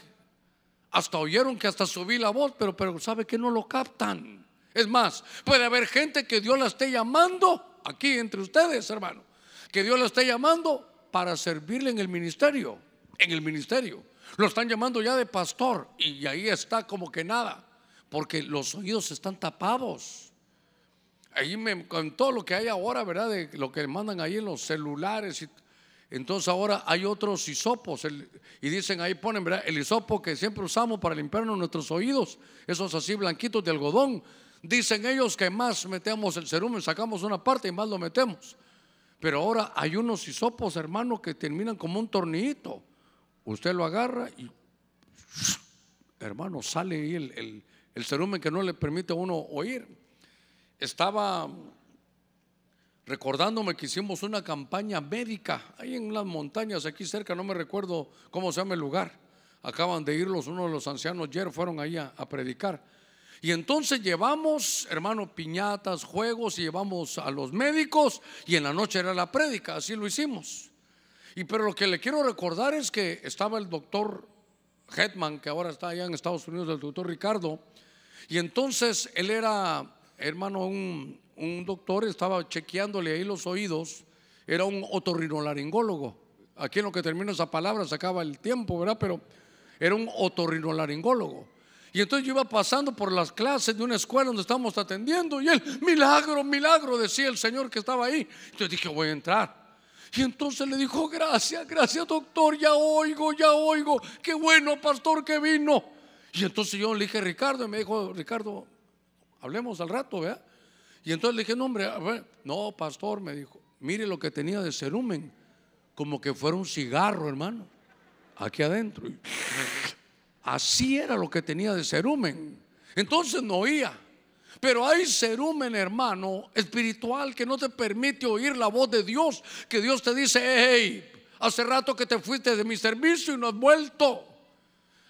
Hasta oyeron que hasta subí la voz, pero, pero sabe que no lo captan. Es más, puede haber gente que Dios la esté llamando aquí entre ustedes, hermano, que Dios la esté llamando para servirle en el ministerio, en el ministerio. Lo están llamando ya de pastor y ahí está como que nada, porque los oídos están tapados. Ahí me, con todo lo que hay ahora, ¿verdad? De lo que mandan ahí en los celulares. Y, entonces ahora hay otros hisopos. y dicen ahí, ponen. El hisopo que siempre usamos para limpiarnos nuestros oídos. Esos así blanquitos de algodón. Dicen ellos que más metemos el cerumen, sacamos una parte y más lo metemos. Pero ahora hay unos hisopos, hermano, que terminan como un tornillito. Usted lo agarra y, hermano, sale ahí el, el, cerumen que no le permite a uno oír. Estaba recordándome que hicimos una campaña médica ahí en las montañas, aquí cerca, no me recuerdo cómo se llama el lugar. Acaban de irlos, uno de los ancianos ayer fueron ahí a predicar. Y entonces llevamos, hermano, piñatas, juegos y llevamos a los médicos y en la noche era la prédica, así lo hicimos. Y pero lo que le quiero recordar es que estaba el doctor Hetman, que ahora está allá en Estados Unidos, el doctor Ricardo, y entonces él era, hermano, un, un doctor, estaba chequeándole ahí los oídos, era un otorrinolaringólogo. Aquí en lo que termina esa palabra se acaba el tiempo, ¿verdad? Pero era un otorrinolaringólogo. Y entonces yo iba pasando por las clases de una escuela donde estábamos atendiendo y él, milagro, milagro, decía el Señor que estaba ahí. Entonces dije, voy a entrar. Y entonces le dijo, gracias, gracias doctor, ya oigo, ya oigo, qué bueno pastor que vino. Y entonces yo le dije, Ricardo, y me dijo, Ricardo, hablemos al rato, ¿verdad? Y entonces le dije, no hombre, no pastor, me dijo, mire lo que tenía de cerumen, como que fuera un cigarro, hermano, aquí adentro. Así era lo que tenía de cerumen. Entonces no oía. Pero hay cerumen, hermano, espiritual que no te permite oír la voz de Dios. Que Dios te dice, hey, hace rato que te fuiste de mi servicio y no has vuelto.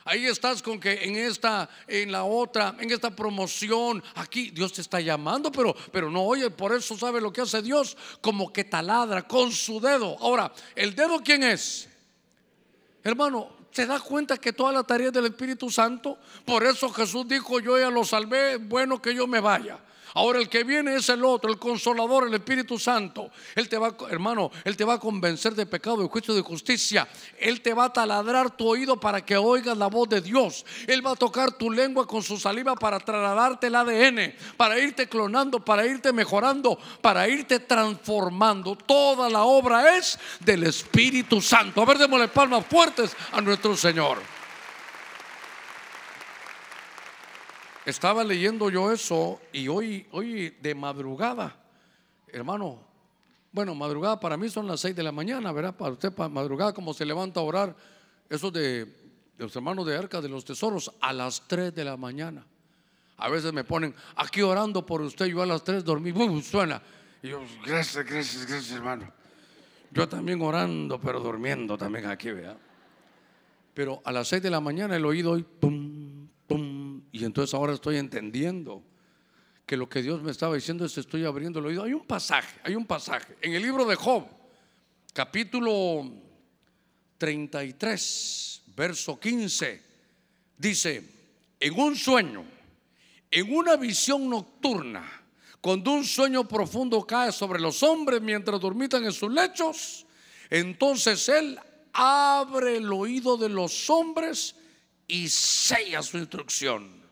Ahí estás con que en esta, en la otra, en esta promoción, aquí Dios te está llamando, pero, pero no oye, por eso sabe lo que hace Dios, como que taladra con su dedo. Ahora, ¿el dedo quién es? Hermano, ¿Se da cuenta que toda la tarea del Espíritu Santo? Por eso Jesús dijo, yo ya lo salvé, bueno que yo me vaya. Ahora el que viene es el otro, el consolador, el Espíritu Santo. Él te va, hermano, Él te va a convencer de pecado, de juicio, de justicia. Él te va a taladrar tu oído para que oigas la voz de Dios. Él va a tocar tu lengua con su saliva para trasladarte el ADN, para irte clonando, para irte mejorando, para irte transformando. Toda la obra es del Espíritu Santo. A ver, démosle palmas fuertes a nuestro Señor. Estaba leyendo yo eso y hoy, hoy de madrugada, hermano, bueno, madrugada para mí son las 6 de la mañana, ¿verdad? Para usted, para madrugada, como se levanta a orar, eso de, los hermanos de Arca de los Tesoros, a las 3 de la mañana. A veces me ponen aquí orando por usted, yo a las 3 dormí, ¡bum! suena. Y yo, gracias, gracias, gracias, hermano. Yo también orando, pero durmiendo también aquí, ¿verdad? Pero a las 6 de la mañana el oído hoy, pum, y entonces ahora estoy entendiendo que lo que Dios me estaba diciendo es estoy abriendo el oído. Hay un pasaje, hay un pasaje. En el libro de Job, capítulo 33, verso 15, dice, en un sueño, en una visión nocturna, cuando un sueño profundo cae sobre los hombres mientras dormitan en sus lechos, entonces Él abre el oído de los hombres y sella su instrucción.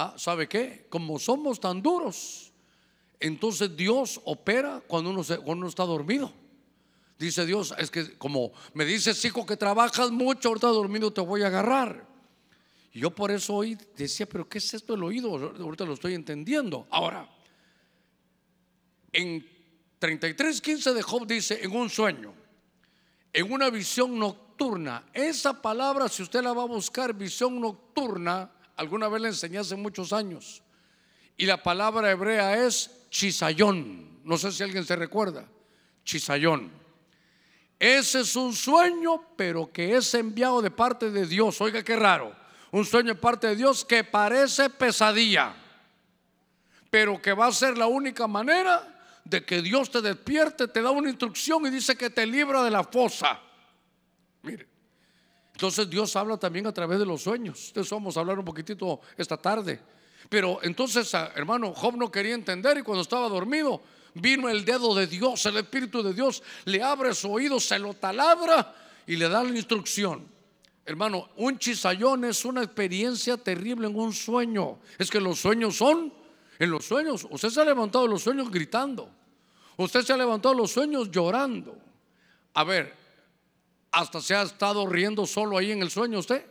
Ah, ¿sabe qué? Como somos tan duros, entonces Dios opera cuando uno, se, cuando uno está dormido. Dice Dios, es que como me dices, hijo, que trabajas mucho, ahorita dormido te voy a agarrar. Y yo por eso hoy decía, pero ¿qué es esto del oído? Ahorita lo estoy entendiendo. Ahora, en 33.15 de Job dice, en un sueño, en una visión nocturna, esa palabra, si usted la va a buscar, visión nocturna, alguna vez le enseñé hace muchos años. Y la palabra hebrea es chisayón. No sé si alguien se recuerda. Chisayón. Ese es un sueño, pero que es enviado de parte de Dios. Oiga, qué raro. Un sueño de parte de Dios que parece pesadilla, pero que va a ser la única manera de que Dios te despierte, te da una instrucción y dice que te libra de la fosa. Mire, entonces Dios habla también a través de los sueños. De eso vamos a hablar un poquitito esta tarde. Pero entonces, ah, hermano, Job no quería entender y cuando estaba dormido, vino el dedo de Dios, el Espíritu de Dios, le abre su oído, se lo talabra y le da la instrucción. Hermano, un chisayón es una experiencia terrible en un sueño. Es que los sueños son, en los sueños, usted se ha levantado de los sueños gritando. Usted se ha levantado de los sueños llorando. A ver, hasta se ha estado riendo solo ahí en el sueño usted.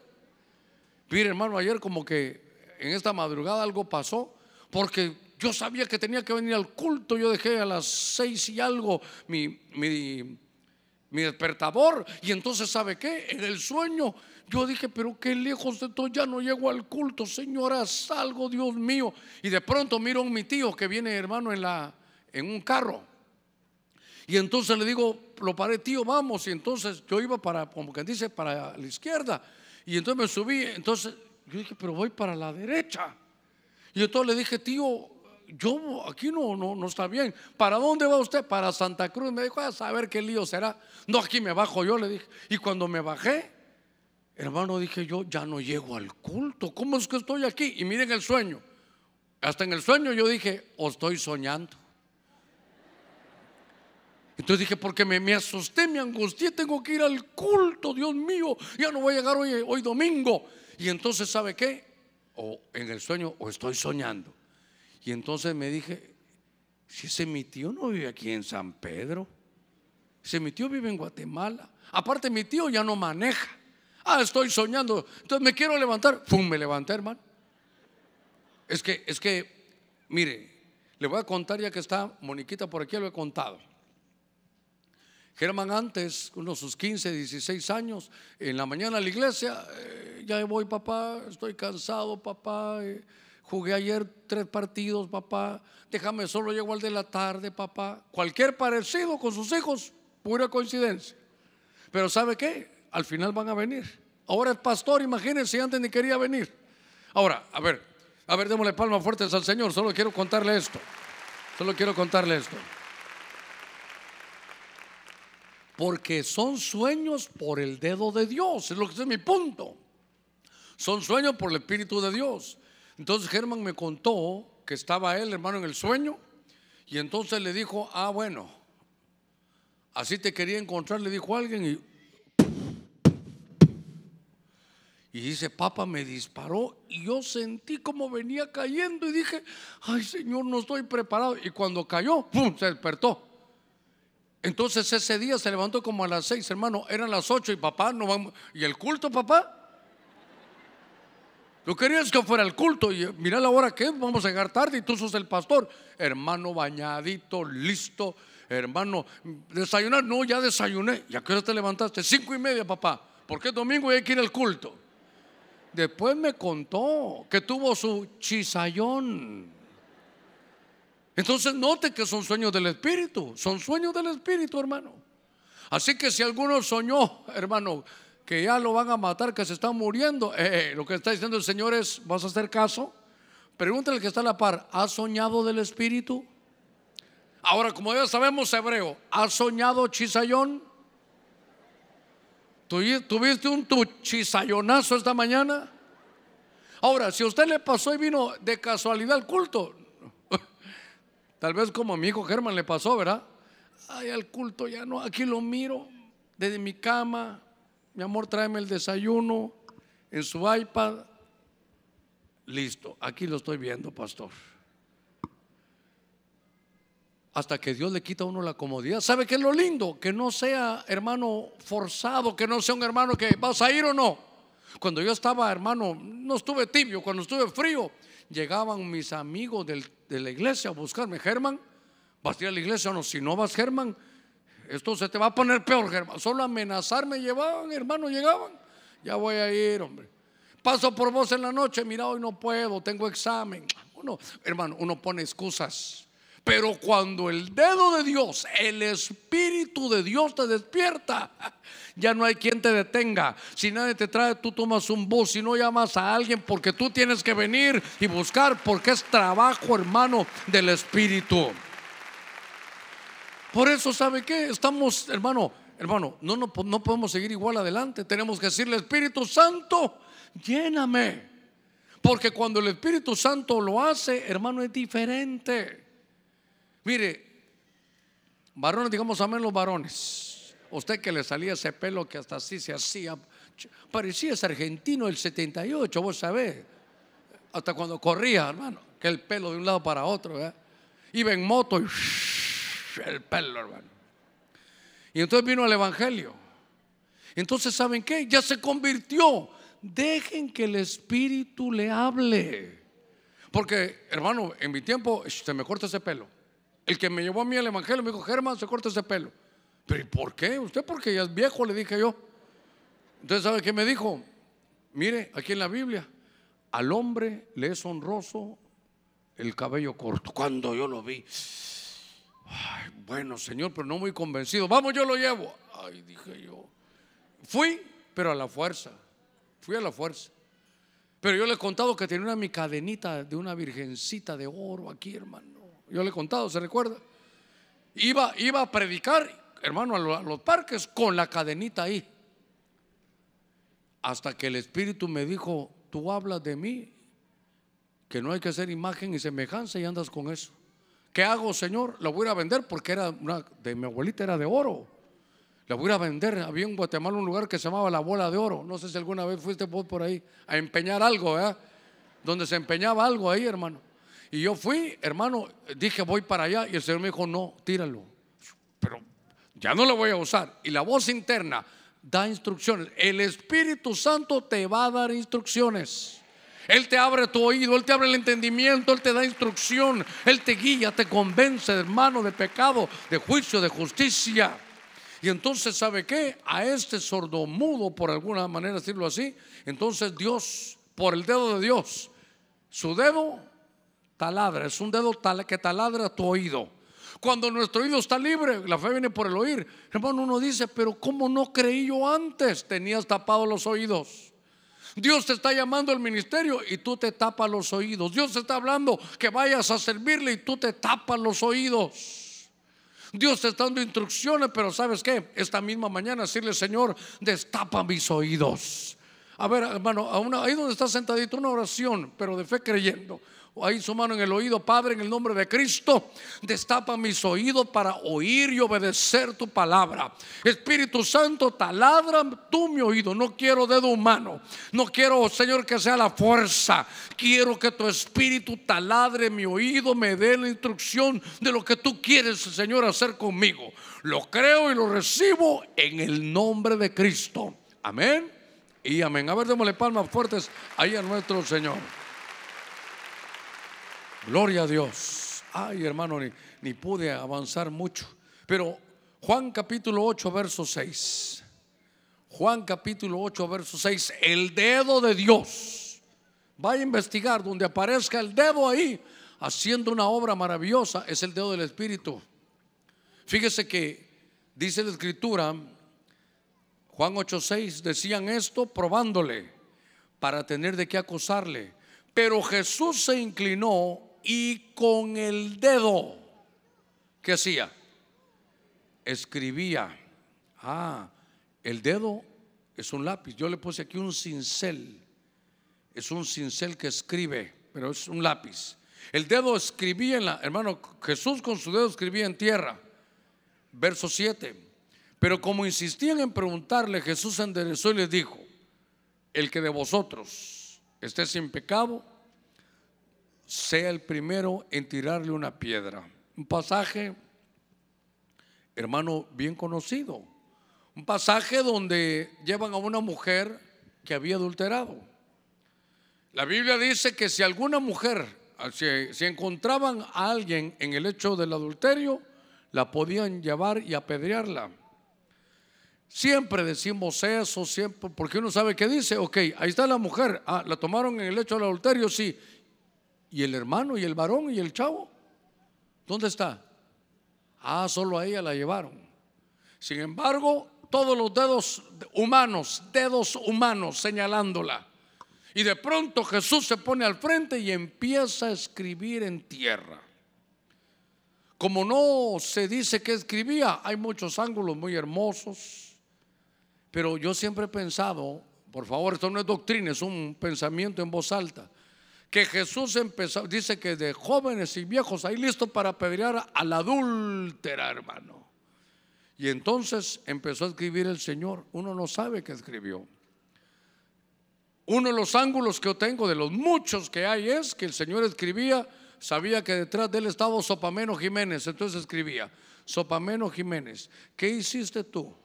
Mire, hermano, ayer como que en esta madrugada algo pasó, porque yo sabía que tenía que venir al culto. Yo dejé a las seis y algo mi, mi, despertador. Y entonces, ¿sabe qué? En el sueño yo dije, pero qué lejos de todo, ya no llego al culto, señora, salgo, Dios mío. Y de pronto miro a mi tío que viene, hermano, en, la, en un carro. Y entonces le digo, lo paré, tío, vamos. Y entonces yo iba para, como que dice, para la izquierda. Y entonces me subí. Entonces yo dije, pero voy para la derecha. Y entonces le dije, tío, yo aquí no, no, no está bien. ¿Para dónde va usted? Para Santa Cruz. Me dijo, a saber qué lío será. No, aquí me bajo yo, le dije. Y cuando me bajé, hermano, dije yo, ya no llego al culto. ¿Cómo es que estoy aquí? Y miren el sueño. Hasta en el sueño yo dije, o estoy soñando. Entonces dije, porque me, asusté, me angustié, tengo que ir al culto, Dios mío, ya no voy a llegar hoy, hoy domingo. Y entonces, ¿sabe qué? O en el sueño, o estoy soñando. Y entonces me dije, si ese mi tío no vive aquí en San Pedro, ese mi tío vive en Guatemala. Aparte, mi tío ya no maneja. Ah, estoy soñando. Entonces me quiero levantar. ¡Pum! Me levanté, hermano. Es que, es que, mire, le voy a contar ya que está Moniquita por aquí, lo he contado. Germán antes, unos sus 15, 16 años, en la mañana a la iglesia, eh, ya voy papá, estoy cansado papá, eh, jugué ayer tres partidos papá, déjame solo llego al de la tarde papá. Cualquier parecido con sus hijos, pura coincidencia. Pero ¿sabe qué? Al final van a venir. Ahora es pastor, imagínense, antes ni quería venir. Ahora, a ver, a ver, démosle palmas fuertes al Señor, solo quiero contarle esto. Solo quiero contarle esto. Porque son sueños por el dedo de Dios, es lo que es mi punto. Son sueños por el Espíritu de Dios. Entonces Germán me contó que estaba él, hermano, en el sueño, y entonces le dijo, ah, bueno, así te quería encontrar, le dijo alguien, y, y dice, papá me disparó, y yo sentí como venía cayendo, y dije, ay Señor, no estoy preparado. Y cuando cayó, ¡pum!, se despertó. Entonces ese día se levantó como a las seis, hermano, eran las ocho y papá no vamos. ¿Y el culto, papá? Tú querías que fuera el culto y mira la hora que es, vamos a llegar tarde y tú sos el pastor. Hermano bañadito, listo. Hermano, desayunar, no, ya desayuné. ¿Y a qué hora te levantaste? Cinco y media, papá. Porque domingo hay que ir al culto. Después me contó que tuvo su chisayón. Entonces note que son sueños del Espíritu, son sueños del Espíritu, hermano. Así que si alguno soñó, hermano, que ya lo van a matar, que se está muriendo, eh, lo que está diciendo el Señor es, ¿vas a hacer caso? Pregúntale que está a la par, ¿has soñado del Espíritu? Ahora, como ya sabemos hebreo, ¿has soñado chisayón? ¿Tuviste un chisayonazo esta mañana? Ahora, si a usted le pasó y vino de casualidad al culto, Tal vez como a mi hijo Germán le pasó, ¿verdad? Ay, al culto ya no, aquí lo miro desde mi cama. Mi amor, tráeme el desayuno en su iPad. Listo, aquí lo estoy viendo, pastor. Hasta que Dios le quita a uno la comodidad. ¿Sabe qué es lo lindo? Que no sea hermano forzado, que no sea un hermano que vas a ir o no. Cuando yo estaba, hermano, no estuve tibio, cuando estuve frío, llegaban mis amigos de la iglesia a buscarme. Germán, ¿vas a ir a la iglesia no? Si no vas, Germán, esto se te va a poner peor, Germán. Solo amenazarme llevaban, hermano, llegaban. Ya voy a ir, hombre. Paso por vos en la noche, mira, hoy no puedo, tengo examen. Uno, hermano, uno pone excusas. Pero cuando el dedo de Dios, el Espíritu de Dios te despierta, ya no hay quien te detenga. Si nadie te trae, tú tomas un bus. Si no llamas a alguien, porque tú tienes que venir y buscar, porque es trabajo, hermano, del Espíritu. Por eso, ¿sabe qué? Estamos, hermano, hermano, no, no, no podemos seguir igual adelante. Tenemos que decirle, Espíritu Santo, lléname. Porque cuando el Espíritu Santo lo hace, hermano, es diferente. Mire, varones, digamos amén los varones. Usted que le salía ese pelo que hasta así se hacía, parecía ese argentino del 78, vos sabés. Hasta cuando corría, hermano, que el pelo de un lado para otro. Iba en moto y el pelo, hermano. Y entonces vino el Evangelio. Entonces, ¿saben qué? Ya se convirtió. Dejen que el Espíritu le hable. Porque, hermano, en mi tiempo se me corta ese pelo. El que me llevó a mí al Evangelio me dijo, Germán, se corta ese pelo. Pero por qué? Usted porque ya es viejo, le dije yo. Entonces, ¿sabe qué me dijo? Mire, aquí en la Biblia, al hombre le es honroso el cabello corto. Cuando yo lo vi, bueno, Señor, pero no muy convencido. Vamos, yo lo llevo. Ay, dije yo. Fui, pero a la fuerza. Fui a la fuerza. Pero yo le he contado que tenía una mi cadenita de una virgencita de oro aquí, hermano. Yo le he contado, ¿se recuerda? Iba, iba a predicar, hermano, a los parques con la cadenita ahí. Hasta que el Espíritu me dijo, tú hablas de mí, que no hay que hacer imagen y semejanza y andas con eso. ¿Qué hago, Señor? La voy a vender porque era una de mi abuelita era de oro. La voy a vender. Había en Guatemala un lugar que se llamaba La Bola de Oro. No sé si alguna vez fuiste por ahí a empeñar algo, ¿verdad? Donde se empeñaba algo ahí, hermano. Y yo fui, hermano, dije voy para allá y el Señor me dijo, no, tíralo. Pero ya no lo voy a usar. Y la voz interna da instrucciones. El Espíritu Santo te va a dar instrucciones. Él te abre tu oído, Él te abre el entendimiento, Él te da instrucción, Él te guía, te convence, hermano, de pecado, de juicio, de justicia. Y entonces, ¿sabe qué? A este sordomudo, por alguna manera decirlo así, entonces Dios, por el dedo de Dios, su dedo taladra, es un dedo que taladra tu oído. Cuando nuestro oído está libre, la fe viene por el oír. Hermano, uno dice, pero ¿cómo no creí yo antes? Tenías tapados los oídos. Dios te está llamando al ministerio y tú te tapas los oídos. Dios te está hablando que vayas a servirle y tú te tapas los oídos. Dios te está dando instrucciones, pero ¿sabes qué? Esta misma mañana decirle, Señor, destapa mis oídos. A ver, hermano, ahí donde está sentadito, una oración, pero de fe creyendo ahí su mano en el oído, Padre, en el nombre de Cristo, destapa mis oídos para oír y obedecer tu palabra. Espíritu Santo, taladra tú mi oído. No quiero dedo humano. No quiero, Señor, que sea la fuerza. Quiero que tu espíritu taladre mi oído, me dé la instrucción de lo que tú quieres, Señor, hacer conmigo. Lo creo y lo recibo en el nombre de Cristo. Amén. Y amén. A ver, démosle palmas fuertes ahí a nuestro Señor. Gloria a Dios. Ay, hermano, ni, pude avanzar mucho. Pero Juan capítulo 8, verso 6. Juan capítulo 8, verso 6. El dedo de Dios. Vaya a investigar donde aparezca el dedo ahí, haciendo una obra maravillosa, es el dedo del Espíritu. Fíjese que dice la escritura, Juan 8, 6, decían esto probándole para tener de qué acusarle. Pero Jesús se inclinó y con el dedo, ¿qué hacía? Escribía. Ah, el dedo es un lápiz. Yo le puse aquí un cincel. Es un cincel que escribe, pero es un lápiz. El dedo escribía en la, hermano, Jesús con su dedo escribía en tierra. Verso 7. Pero como insistían en preguntarle, Jesús enderezó y les dijo, el que de vosotros esté sin pecado, sea el primero en tirarle una piedra. Un pasaje, hermano, bien conocido. Un pasaje donde llevan a una mujer que había adulterado. La Biblia dice que si alguna mujer, si, encontraban a alguien en el hecho del adulterio, la podían llevar y apedrearla. Siempre decimos eso, siempre, porque uno sabe qué dice. Ok, ahí está la mujer. Ah, la tomaron en el hecho del adulterio, sí. ¿Y el hermano y el varón y el chavo? ¿Dónde está? Ah, solo a ella la llevaron. Sin embargo, todos los dedos humanos, dedos humanos señalándola. Y de pronto Jesús se pone al frente y empieza a escribir en tierra. Como no se dice que escribía, hay muchos ángulos muy hermosos. Pero yo siempre he pensado, por favor, esto no es doctrina, es un pensamiento en voz alta. Que Jesús empezó, dice que de jóvenes y viejos ahí listos para apedrear a la adúltera, hermano. Y entonces empezó a escribir el Señor. Uno no sabe qué escribió. Uno de los ángulos que yo tengo de los muchos que hay es que el Señor escribía, sabía que detrás de él estaba Sopameno Jiménez, entonces escribía, Sopameno Jiménez, ¿qué hiciste tú?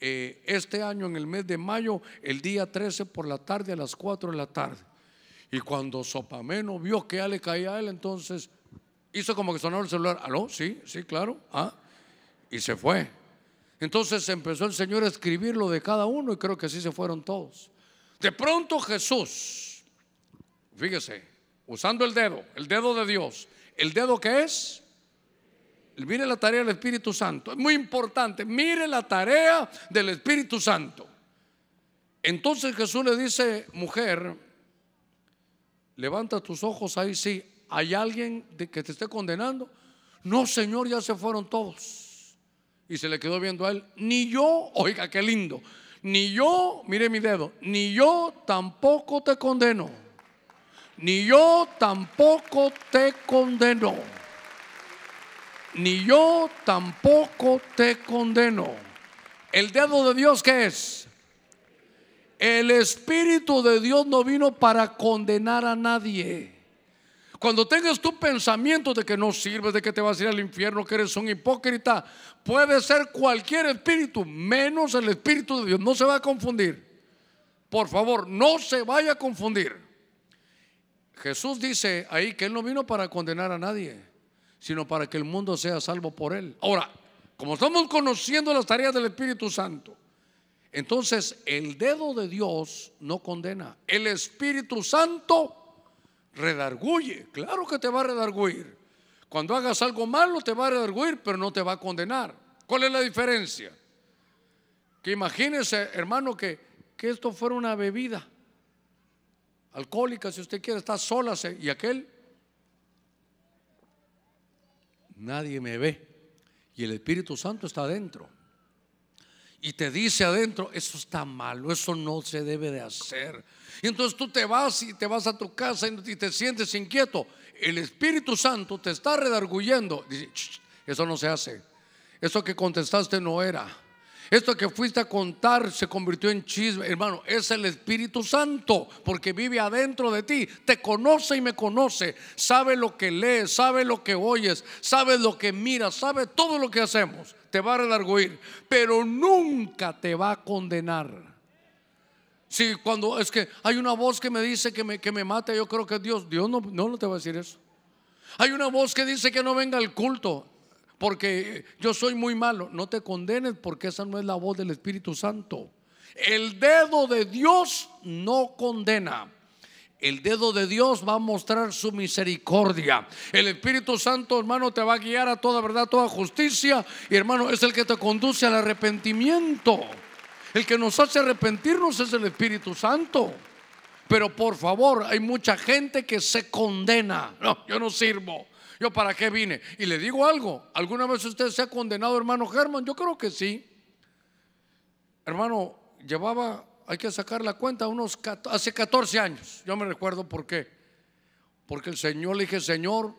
Eh, este año en el mes de mayo, el día 13 por la tarde a las 4 de la tarde. Y cuando Sopameno vio que ya le caía a él, entonces hizo como que sonaba el celular. ¿Aló? Sí, sí, claro. Ah, y se fue. Entonces empezó el Señor a escribir lo de cada uno y creo que así se fueron todos. De pronto Jesús, fíjese, usando el dedo, el dedo de Dios, el dedo que es, mire la tarea del Espíritu Santo, es muy importante, mire la tarea del Espíritu Santo. Entonces Jesús le dice, mujer, levanta tus ojos ahí, sí, ¿hay alguien que te esté condenando? No, Señor, ya se fueron todos. Y se le quedó viendo a él, ni yo, oiga, qué lindo, ni yo, mire mi dedo, ni yo tampoco te condeno. Ni yo tampoco te condeno. Ni yo tampoco te condeno. El dedo de Dios, ¿qué es? El Espíritu de Dios no vino para condenar a nadie. Cuando tengas tu pensamiento de que no sirves, de que te vas a ir al infierno, que eres un hipócrita, puede ser cualquier espíritu, menos el Espíritu de Dios. No se va a confundir. Por favor, no se vaya a confundir. Jesús dice ahí que Él no vino para condenar a nadie, sino para que el mundo sea salvo por Él. Ahora, como estamos conociendo las tareas del Espíritu Santo, entonces el dedo de Dios no condena. El Espíritu Santo redarguye. Claro que te va a redarguir. Cuando hagas algo malo te va a redarguir, pero no te va a condenar. ¿Cuál es la diferencia? Que imagínese, hermano, que, que esto fuera una bebida alcohólica, si usted quiere, está sola y aquel, nadie me ve. Y el Espíritu Santo está adentro. Y te dice adentro, eso está malo, eso no se debe de hacer. Y entonces tú te vas y te vas a tu casa y te sientes inquieto. El Espíritu Santo te está redarguyendo. Dice, eso no se hace. Eso que contestaste no era. Esto que fuiste a contar se convirtió en chisme. Hermano, es el Espíritu Santo porque vive adentro de ti. Te conoce y me conoce. Sabe lo que lees, sabe lo que oyes, sabe lo que miras, sabe todo lo que hacemos. Te va a redarguir, pero nunca te va a condenar. Si cuando es que hay una voz que me dice que me, que me mate, yo creo que Dios, Dios no, no, no te va a decir eso. Hay una voz que dice que no venga al culto porque yo soy muy malo. No te condenes porque esa no es la voz del Espíritu Santo. El dedo de Dios no condena. El dedo de Dios va a mostrar su misericordia. El Espíritu Santo, hermano, te va a guiar a toda verdad, toda justicia. Y hermano, es el que te conduce al arrepentimiento. El que nos hace arrepentirnos es el Espíritu Santo. Pero por favor, hay mucha gente que se condena. No, yo no sirvo. ¿Yo para qué vine? Y le digo algo. ¿Alguna vez usted se ha condenado, hermano Germán? Yo creo que sí. Hermano, llevaba, hay que sacar la cuenta, unos hace 14 años. Yo me recuerdo por qué. Porque el Señor le dije, Señor,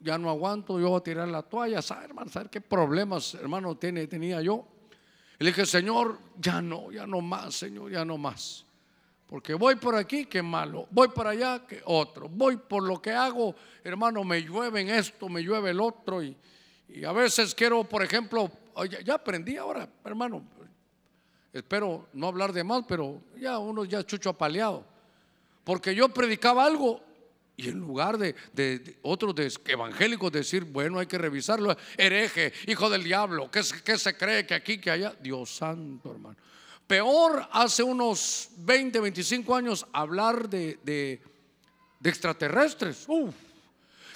ya no aguanto, yo voy a tirar la toalla. ¿Sabe, hermano? ¿Sabe qué problemas, hermano, tiene, tenía yo? Y le dije, Señor, ya no, ya no más, Señor, ya no más. Porque voy por aquí, que malo. Voy para allá, que otro. Voy por lo que hago, hermano, me llueve en esto, me llueve el otro. Y, a veces quiero, por ejemplo, ya, aprendí ahora, hermano. Espero no hablar de mal, pero ya uno ya chucho apaleado. Porque yo predicaba algo y en lugar de, otros evangélicos decir, bueno, hay que revisarlo, hereje, hijo del diablo, ¿qué, se cree que aquí, que allá? Dios santo, hermano. Peor hace unos 20, 25 años hablar de, extraterrestres. Uf,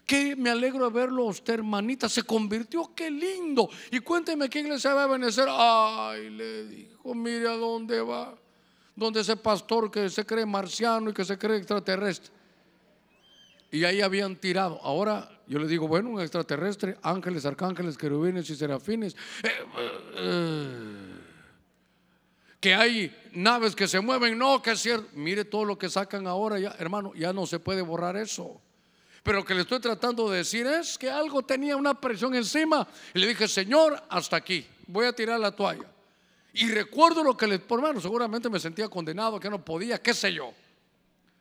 que me alegro de verlo usted, hermanita. Se convirtió, qué lindo. Y cuénteme qué iglesia va a benecer. Ay, le dijo, mire a dónde va. Donde ese pastor que se cree marciano y que se cree extraterrestre. Y ahí habían tirado. Ahora yo le digo, bueno, un extraterrestre, ángeles, arcángeles, querubines y serafines. Eh, eh, que hay naves que se mueven, no, que es cierto. Mire todo lo que sacan ahora, ya, hermano, ya no se puede borrar eso. Pero lo que le estoy tratando de decir es que algo tenía una presión encima. Y le dije, Señor, hasta aquí, voy a tirar la toalla. Y recuerdo lo que le, por menos seguramente me sentía condenado, que no podía, qué sé yo.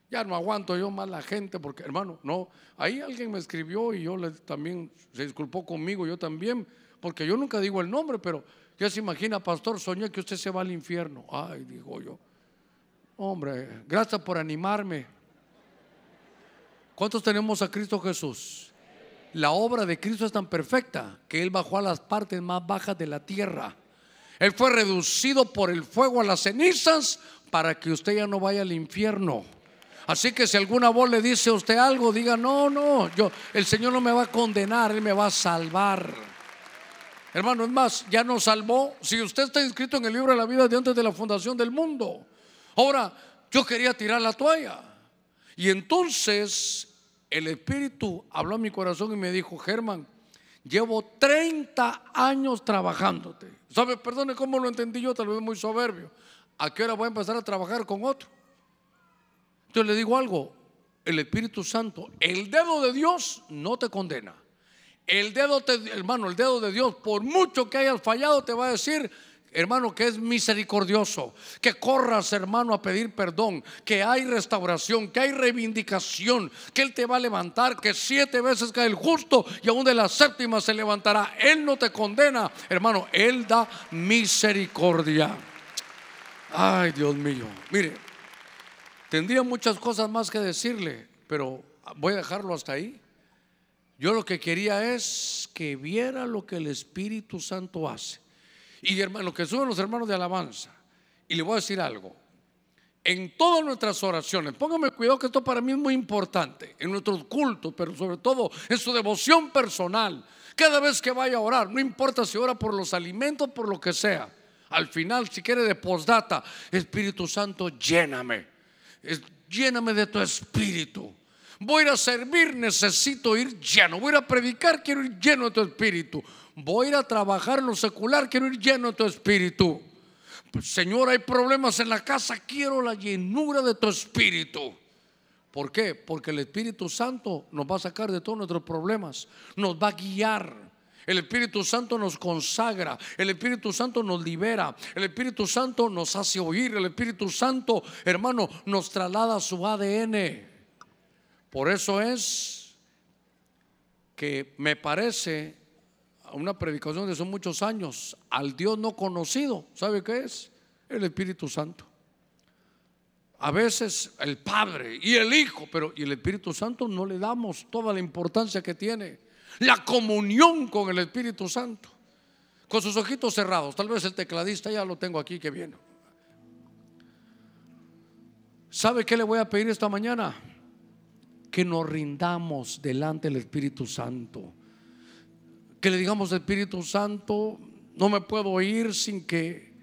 Ya no aguanto yo más la gente, porque hermano, no, ahí alguien me escribió y yo le, también se disculpó conmigo, yo también, porque yo nunca digo el nombre, pero ya se imagina, pastor, soñé que usted se va al infierno. Ay, digo yo. Hombre, gracias por animarme. ¿Cuántos tenemos a Cristo Jesús? La obra de Cristo es tan perfecta que Él bajó a las partes más bajas de la tierra. Él fue reducido por el fuego a las cenizas para que usted ya no vaya al infierno. Así que si alguna voz le dice a usted algo, diga, no, no, yo, el Señor no me va a condenar, Él me va a salvar. Hermano, es más, ya nos salvó. Si usted está inscrito en el libro de la vida de antes de la fundación del mundo. Ahora, yo quería tirar la toalla. Y entonces el Espíritu habló a mi corazón y me dijo, Germán, llevo 30 años trabajándote. ¿Sabe? Perdone cómo lo entendí yo, tal vez muy soberbio. ¿A qué hora voy a empezar a trabajar con otro? Entonces le digo algo, el Espíritu Santo, el dedo de Dios no te condena. El dedo, hermano, el dedo de Dios, por mucho que hayas fallado, te va a decir, hermano, que es misericordioso, que corras, hermano, a pedir perdón, que hay restauración, que hay reivindicación, que Él te va a levantar, que siete veces cae el justo y aún de la séptima se levantará. Él no te condena, hermano, Él da misericordia. Ay, Dios mío, mire, tendría muchas cosas más que decirle, pero voy a dejarlo hasta ahí. Yo lo que quería es que viera lo que el Espíritu Santo hace. Y hermano, que suben los hermanos de alabanza. Y le voy a decir algo. En todas nuestras oraciones, póngame cuidado que esto para mí es muy importante, en nuestros cultos, pero sobre todo en su devoción personal. Cada vez que vaya a orar, no importa si ora por los alimentos, por lo que sea. Al final, si quiere de postdata, Espíritu Santo, lléname. Lléname de tu espíritu. Voy a ir a servir, necesito ir lleno. Voy a predicar, quiero ir lleno de tu espíritu. Voy a a trabajar en lo secular, quiero ir lleno de tu espíritu. Señor, hay problemas en la casa, quiero la llenura de tu espíritu. ¿Por qué? Porque el Espíritu Santo nos va a sacar de todos nuestros problemas, nos va a guiar. El Espíritu Santo nos consagra, el Espíritu Santo nos libera, el Espíritu Santo nos hace oír, el Espíritu Santo, hermano, nos traslada su ADN. Por eso es que me parece una predicación de hace muchos años al Dios no conocido. ¿Sabe qué es? El Espíritu Santo. A veces el Padre y el Hijo, pero y el Espíritu Santo no le damos toda la importancia que tiene. La comunión con el Espíritu Santo. Con sus ojitos cerrados. Tal vez el tecladista ya lo tengo aquí que viene. ¿Sabe qué le voy a pedir esta mañana? Que nos rindamos delante del Espíritu Santo. Que le digamos Espíritu Santo, no me puedo ir sin que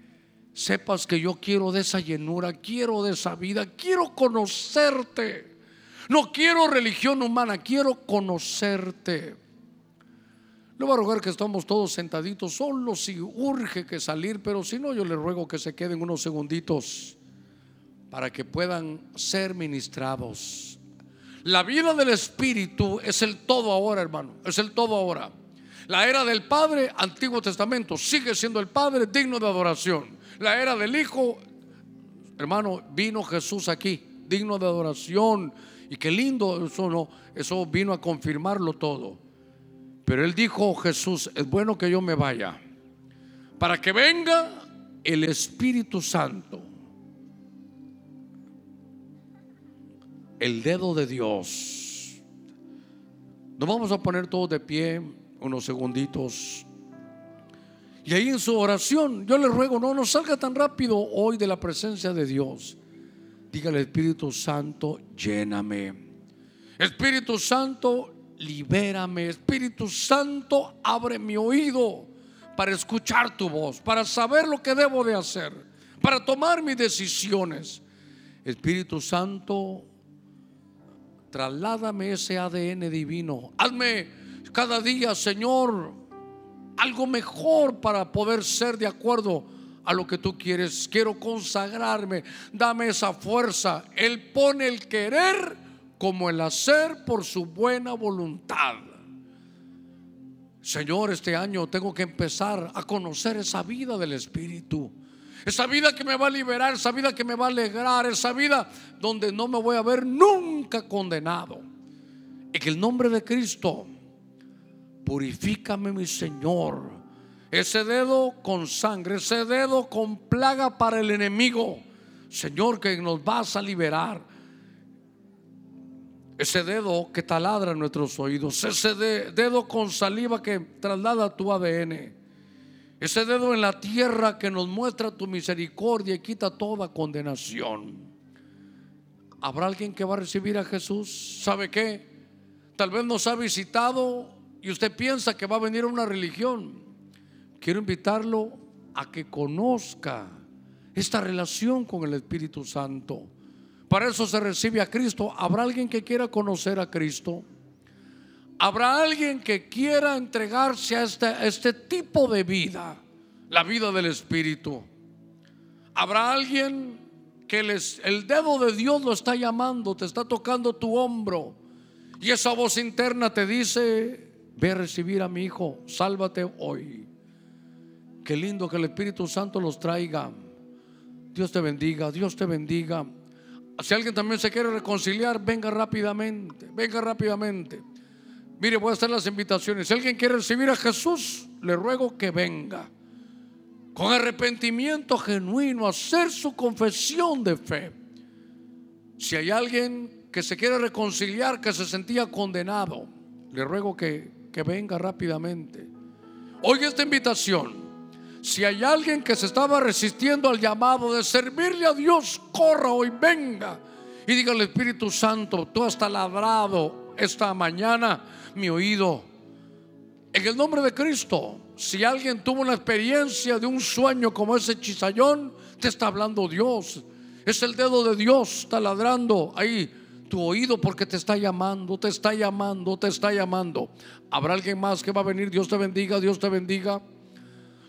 sepas que yo quiero de esa llenura, quiero de esa vida, quiero conocerte. No quiero religión humana, quiero conocerte. Le voy a rogar que estamos todos sentaditos solo si urge que salir, pero si no, yo le ruego que se queden unos segunditos para que puedan ser ministrados. La vida del Espíritu es el todo ahora, hermano. Es el todo ahora. La era del Padre, Antiguo Testamento, sigue siendo el Padre digno de adoración. La era del Hijo, hermano, vino Jesús aquí, digno de adoración. Y qué lindo eso no, eso vino a confirmarlo todo. Pero él dijo, Jesús, es bueno que yo me vaya para que venga el Espíritu Santo el dedo de Dios. Nos vamos a poner todos de pie unos segunditos. Y ahí en su oración, yo le ruego, no nos salga tan rápido hoy de la presencia de Dios. Dígale, Espíritu Santo, lléname. Espíritu Santo, libérame. Espíritu Santo, abre mi oído para escuchar tu voz, para saber lo que debo de hacer, para tomar mis decisiones. Espíritu Santo, trasládame ese ADN divino. Hazme cada día, Señor, algo mejor para poder ser de acuerdo a lo que tú quieres. Quiero consagrarme. Dame esa fuerza. Él pone el querer como el hacer por su buena voluntad. Señor, este año tengo que empezar a conocer esa vida del Espíritu. Esa vida que me va a liberar, esa vida que me va a alegrar, esa vida donde no me voy a ver nunca condenado. En el nombre de Cristo, purifícame mi Señor. Ese dedo con sangre, ese dedo con plaga para el enemigo. Señor, que nos vas a liberar. Ese dedo que taladra nuestros oídos, ese dedo con saliva que traslada tu ADN, ese dedo en la tierra que nos muestra tu misericordia y quita toda condenación. ¿Habrá alguien que va a recibir a Jesús? ¿Sabe qué? Tal vez nos ha visitado y usted piensa que va a venir a una religión. Quiero invitarlo a que conozca esta relación con el Espíritu Santo. Para eso se recibe a Cristo. ¿Habrá alguien que quiera conocer a Cristo? ¿Habrá alguien que quiera entregarse a este, este tipo de vida? La vida del Espíritu. ¿Habrá alguien que les, el dedo de Dios lo está llamando, te está tocando tu hombro? Y esa voz interna te dice, ve a recibir a mi hijo, sálvate hoy. Qué lindo que el Espíritu Santo los traiga. Dios te bendiga, Dios te bendiga. Si alguien también se quiere reconciliar, venga rápidamente, venga rápidamente. Mire, voy a hacer las invitaciones. Si alguien quiere recibir a Jesús, le ruego que venga. Con arrepentimiento genuino, hacer su confesión de fe. Si hay alguien que se quiere reconciliar, que se sentía condenado, le ruego que, que venga rápidamente. Oiga esta invitación. Si hay alguien que se estaba resistiendo al llamado de servirle a Dios, corra hoy, venga y diga al Espíritu Santo, tú has labrado esta mañana mi oído. En el nombre de Cristo, si alguien tuvo una experiencia de un sueño como ese chisallón, te está hablando Dios. Es el dedo de Dios taladrando ahí tu oído porque te está llamando, te está llamando, te está llamando. ¿Habrá alguien más que va a venir? Dios te bendiga, Dios te bendiga.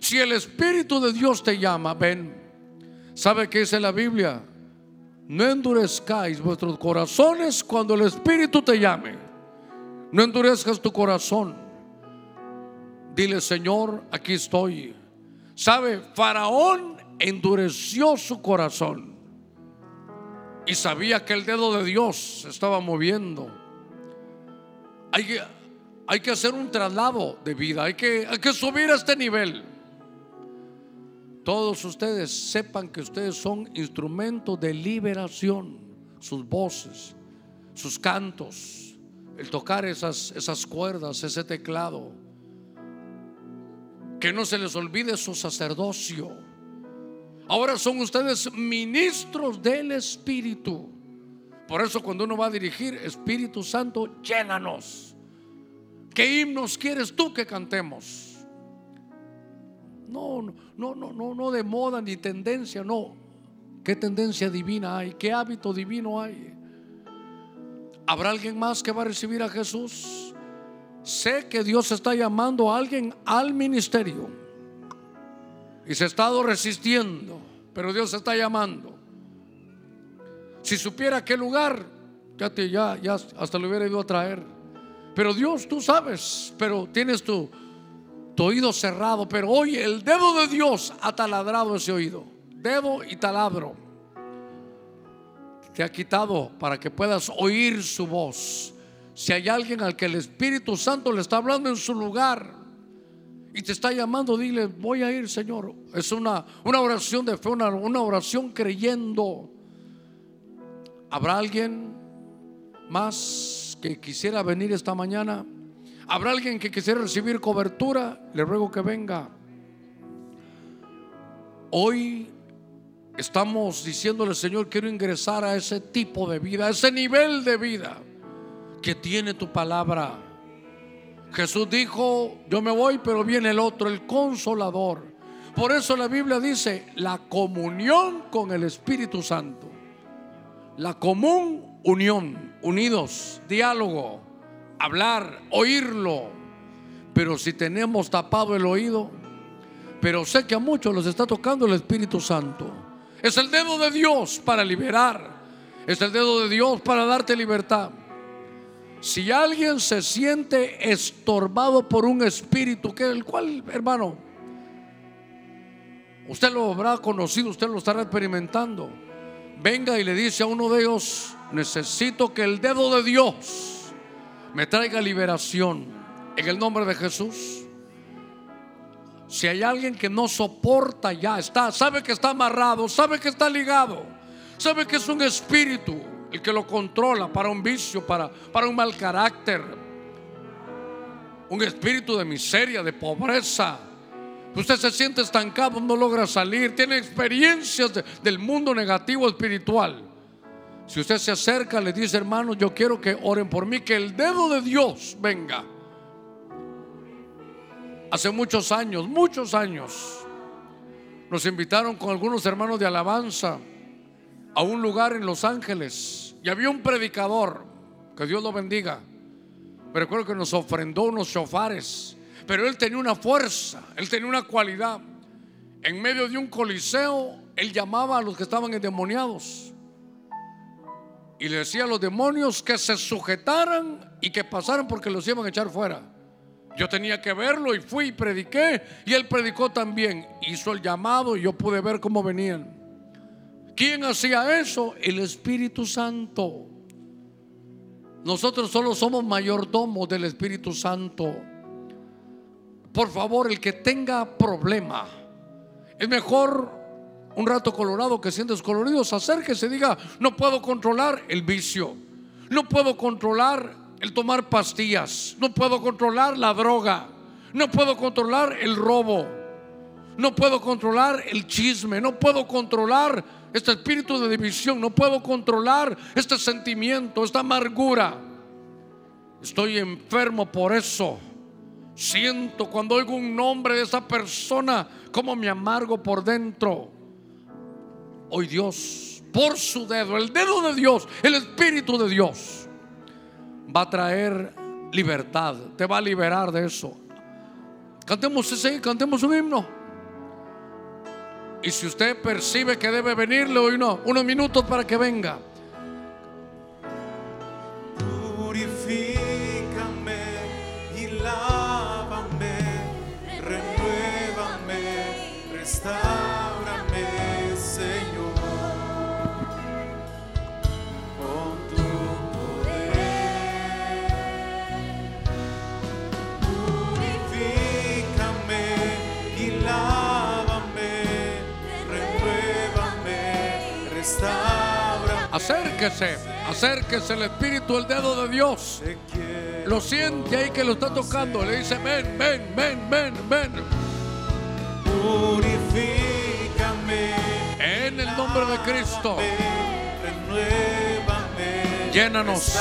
Si el Espíritu de Dios te llama, ven. ¿Sabe qué dice la Biblia? No endurezcáis vuestros corazones cuando el Espíritu te llame. No endurezcas tu corazón. Dile, Señor, aquí estoy. ¿Sabe? Faraón endureció su corazón y sabía que el dedo de Dios se estaba moviendo. Hay que, hay que hacer un traslado de vida, hay que, hay que subir a este nivel. Todos ustedes sepan que ustedes son instrumentos de liberación, sus voces, sus cantos, el tocar esas, esas cuerdas, ese teclado. Que no se les olvide su sacerdocio. Ahora son ustedes ministros del Espíritu. Por eso cuando uno va a dirigir, Espíritu Santo, llénanos. ¿Qué himnos quieres tú que cantemos? No, no, no, no, no de moda ni tendencia, no. ¿Qué tendencia divina hay? ¿Qué hábito divino hay? ¿Habrá alguien más que va a recibir a Jesús? Sé que Dios está llamando a alguien al ministerio y se ha estado resistiendo, pero Dios está llamando. Si supiera qué lugar, ya, te, ya, ya hasta lo hubiera ido a traer. Pero Dios, tú sabes, pero tienes tu, tu oído cerrado. Pero hoy el dedo de Dios ha taladrado ese oído. Dedo y taladro. Te ha quitado para que puedas oír su voz. Si hay alguien al que el Espíritu Santo le está hablando en su lugar, y te está llamando, dile, voy a ir, Señor. Es una, una oración de fe, una, una oración creyendo. ¿Habrá alguien más que quisiera venir esta mañana? ¿Habrá alguien que quisiera recibir cobertura? Le ruego que venga. Hoy estamos diciéndole, Señor, quiero ingresar a ese tipo de vida, a ese nivel de vida que tiene tu palabra. Jesús dijo, yo me voy, pero viene el otro, el consolador. Por eso la Biblia dice, la comunión con el Espíritu Santo. La común unión, unidos, diálogo, hablar, oírlo. Pero si tenemos tapado el oído, pero sé que a muchos los está tocando el Espíritu Santo. Es el dedo de Dios para liberar. Es el dedo de Dios para darte libertad. Si alguien se siente estorbado por un espíritu, que el cual, hermano, usted lo habrá conocido, usted lo estará experimentando. Venga y le dice a uno de ellos, necesito que el dedo de Dios me traiga liberación en el nombre de Jesús. Si hay alguien que no soporta ya, está, sabe que está amarrado, sabe que está ligado, sabe que es un espíritu el que lo controla para un vicio, para, para un mal carácter, un espíritu de miseria, de pobreza. Usted se siente estancado, no logra salir, tiene experiencias del mundo negativo espiritual. Si usted se acerca, le dice, hermano, yo quiero que oren por mí, que el dedo de Dios venga hace muchos años, muchos años, nos invitaron con algunos hermanos de alabanza a un lugar en Los Ángeles y había un predicador, que Dios lo bendiga. Me recuerdo que nos ofrendó unos chofares, pero él tenía una fuerza, él tenía una cualidad. En medio de un coliseo, él llamaba a los que estaban endemoniados y le decía a los demonios que se sujetaran y que pasaran porque los iban a echar fuera. Yo tenía que verlo y fui y prediqué y él predicó también. Hizo el llamado y yo pude ver cómo venían. ¿Quién hacía eso? El Espíritu Santo. Nosotros solo somos mayordomos del Espíritu Santo. Por favor, el que tenga problema, es mejor un rato colorado que sientes coloridos. Acérquese, diga, no puedo controlar el vicio, no puedo controlar el tomar pastillas, no puedo controlar la droga, no puedo controlar el robo, no puedo controlar el chisme, no puedo controlar este espíritu de división, no puedo controlar este sentimiento, esta amargura. Estoy enfermo por eso. Siento cuando oigo un nombre de esa persona como me amargo por dentro. Hoy Dios, por su dedo, el dedo de Dios, el Espíritu de Dios va a traer libertad, te va a liberar de eso. Cantemos ese, cantemos un himno. Y si usted percibe que debe venirle hoy no, unos minutos para que venga. Acérquese, acérquese el Espíritu, el dedo de Dios. Lo siente ahí que lo está tocando. Le dice, ven, ven, ven, ven, ven. Purifícame. En el nombre de Cristo. Llénanos.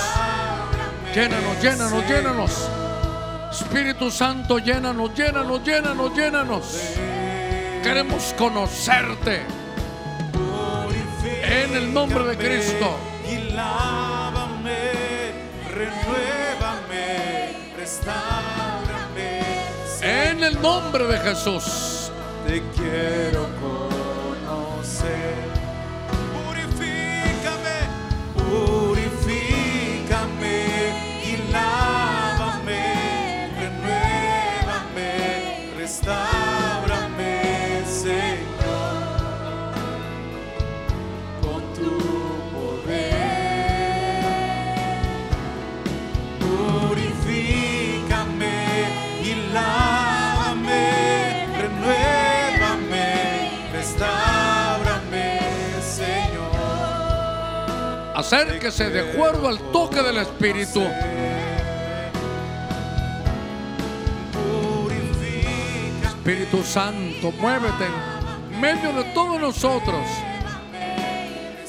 Llénanos, llénanos, llénanos. Espíritu Santo, llénanos, llénanos, llénanos, llénanos. Queremos conocerte en el nombre de Cristo. Y lávame, renuévame, restaurame. En el nombre de Jesús. Te quiero conocer. Purifícame, purifícame Acérquese de acuerdo al toque del Espíritu. Espíritu Santo, muévete en medio de todos nosotros.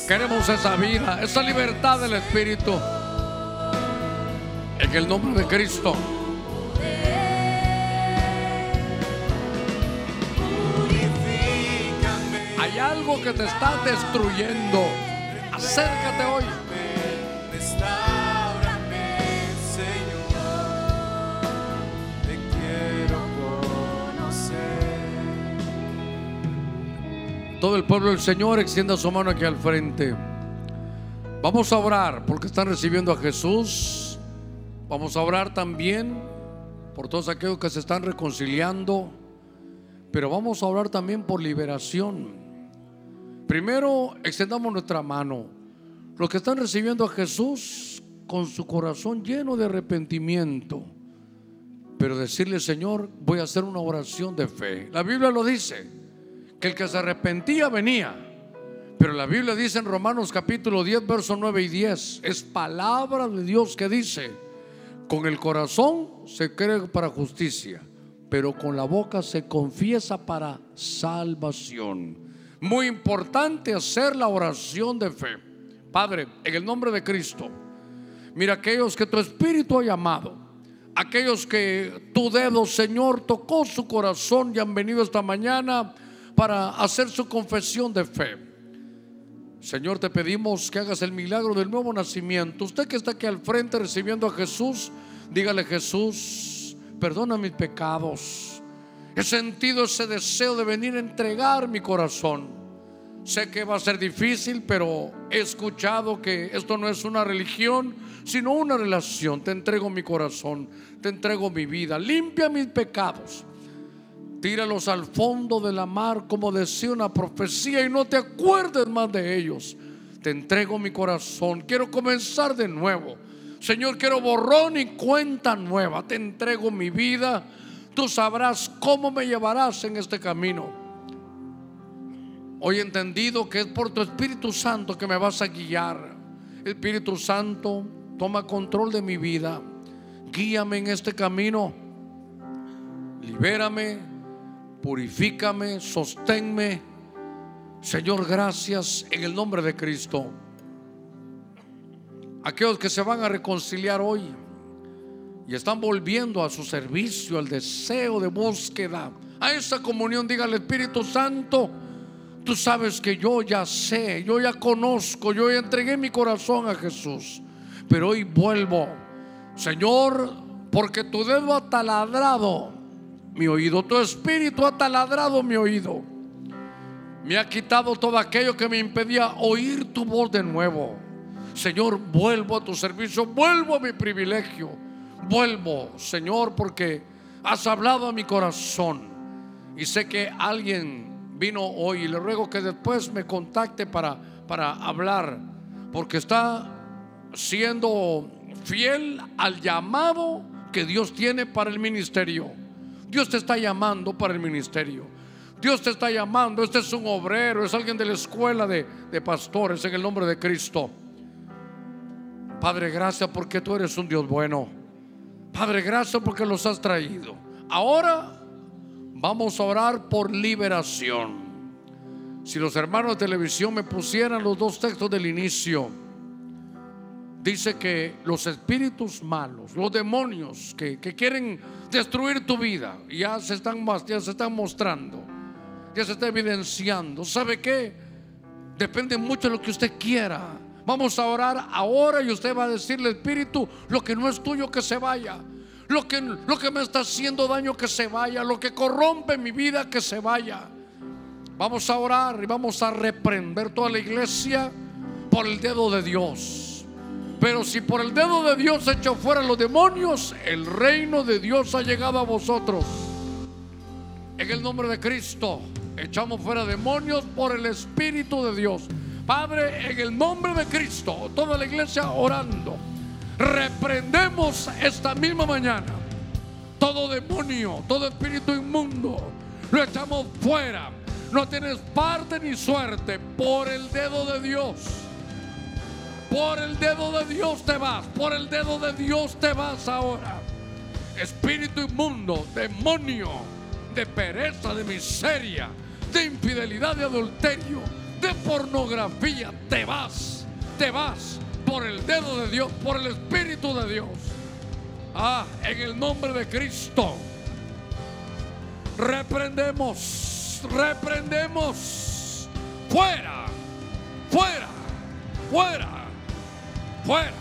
Queremos esa vida, esa libertad del Espíritu. En el nombre de Cristo. Hay algo que te está destruyendo. Acércate hoy. Restaurame, Señor. Te quiero conocer. Todo el pueblo del Señor extienda su mano aquí al frente. Vamos a orar porque están recibiendo a Jesús. Vamos a orar también por todos aquellos que se están reconciliando. Pero vamos a orar también por liberación. Primero, extendamos nuestra mano. Los que están recibiendo a Jesús con su corazón lleno de arrepentimiento. Pero decirle, Señor, voy a hacer una oración de fe. La Biblia lo dice, que el que se arrepentía venía. Pero la Biblia dice en Romanos capítulo 10, versos 9 y 10, es palabra de Dios que dice, con el corazón se cree para justicia, pero con la boca se confiesa para salvación. Muy importante hacer la oración de fe. Padre, en el nombre de Cristo, mira aquellos que tu espíritu ha llamado, aquellos que tu dedo, Señor, tocó su corazón y han venido esta mañana para hacer su confesión de fe. Señor, te pedimos que hagas el milagro del nuevo nacimiento. Usted que está aquí al frente recibiendo a Jesús, dígale Jesús, perdona mis pecados. He sentido ese deseo de venir a entregar mi corazón. Sé que va a ser difícil, pero he escuchado que esto no es una religión, sino una relación. Te entrego mi corazón, te entrego mi vida. Limpia mis pecados. Tíralos al fondo de la mar, como decía una profecía, y no te acuerdes más de ellos. Te entrego mi corazón. Quiero comenzar de nuevo. Señor, quiero borrón y cuenta nueva. Te entrego mi vida. Tú sabrás cómo me llevarás en este camino. Hoy entendido que es por tu Espíritu Santo que me vas a guiar. Espíritu Santo, toma control de mi vida. Guíame en este camino. Libérame purifícame, sosténme. Señor, gracias en el nombre de Cristo. Aquellos que se van a reconciliar hoy y están volviendo a su servicio, al deseo de búsqueda, a esa comunión, diga al Espíritu Santo, tú sabes que yo ya sé, yo ya conozco, yo ya entregué mi corazón a Jesús, pero hoy vuelvo, Señor, porque tu dedo ha taladrado mi oído. Tu espíritu ha taladrado mi oído. Me ha quitado todo aquello que me impedía oír tu voz de nuevo. Señor, vuelvo a tu servicio, vuelvo a mi privilegio. Vuelvo, Señor, porque has hablado a mi corazón. Y sé que alguien vino hoy le ruego que después me contacte para, para hablar, porque está siendo fiel al llamado que Dios tiene para el ministerio. Dios te está llamando para el ministerio. Dios te está llamando. Este es un obrero, es alguien de la escuela de, pastores en el nombre de Cristo. Padre, gracias porque tú eres un Dios bueno. Padre, gracias porque los has traído. Ahora vamos a orar por liberación. Si los hermanos de televisión me pusieran los dos textos del inicio dice que los espíritus malos, los demonios que, quieren destruir tu vida, ya se, están, ya se están mostrando, ya se está evidenciando. ¿Sabe qué? Depende mucho de lo que usted quiera. Vamos a orar ahora y usted va a decirle, Espíritu, lo que no es tuyo que se vaya. Lo que, lo que me está haciendo daño que se vaya. Lo que corrompe mi vida que se vaya. Vamos a orar y vamos a reprender toda la iglesia por el dedo de Dios. Pero si por el dedo de Dios echó fuera los demonios, el reino de Dios ha llegado a vosotros. En el nombre de Cristo, echamos fuera demonios por el Espíritu de Dios. Padre, en el nombre de Cristo, toda la iglesia orando, reprendemos esta misma mañana todo demonio, todo espíritu inmundo, lo echamos fuera. No tienes parte ni suerte por el dedo de Dios. Por el dedo de Dios te vas, por el dedo de Dios te vas ahora. Espíritu inmundo, demonio, de pereza, de miseria, de infidelidad, de adulterio, de pornografía, te vas, te vas por el dedo de Dios, por el Espíritu de Dios. Ah, en el nombre de Cristo. Reprendemos, reprendemos. Fuera, fuera, fuera fuera.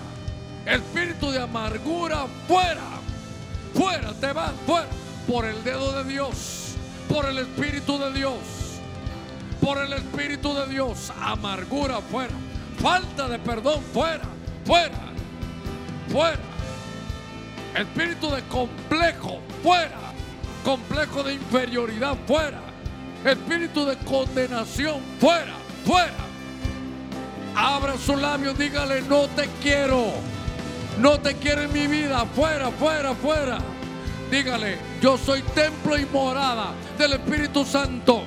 Espíritu de amargura, fuera. Fuera, te vas, fuera. Por el dedo de Dios, por el Espíritu de Dios, por el Espíritu de Dios. Amargura fuera. Falta de perdón fuera. Fuera. Fuera. Espíritu de complejo fuera. Complejo de inferioridad fuera. Espíritu de condenación fuera. Fuera. Abra su labio, dígale, no te quiero. No te quiero en mi vida. Fuera, fuera, fuera. Dígale, yo soy templo y morada del Espíritu Santo.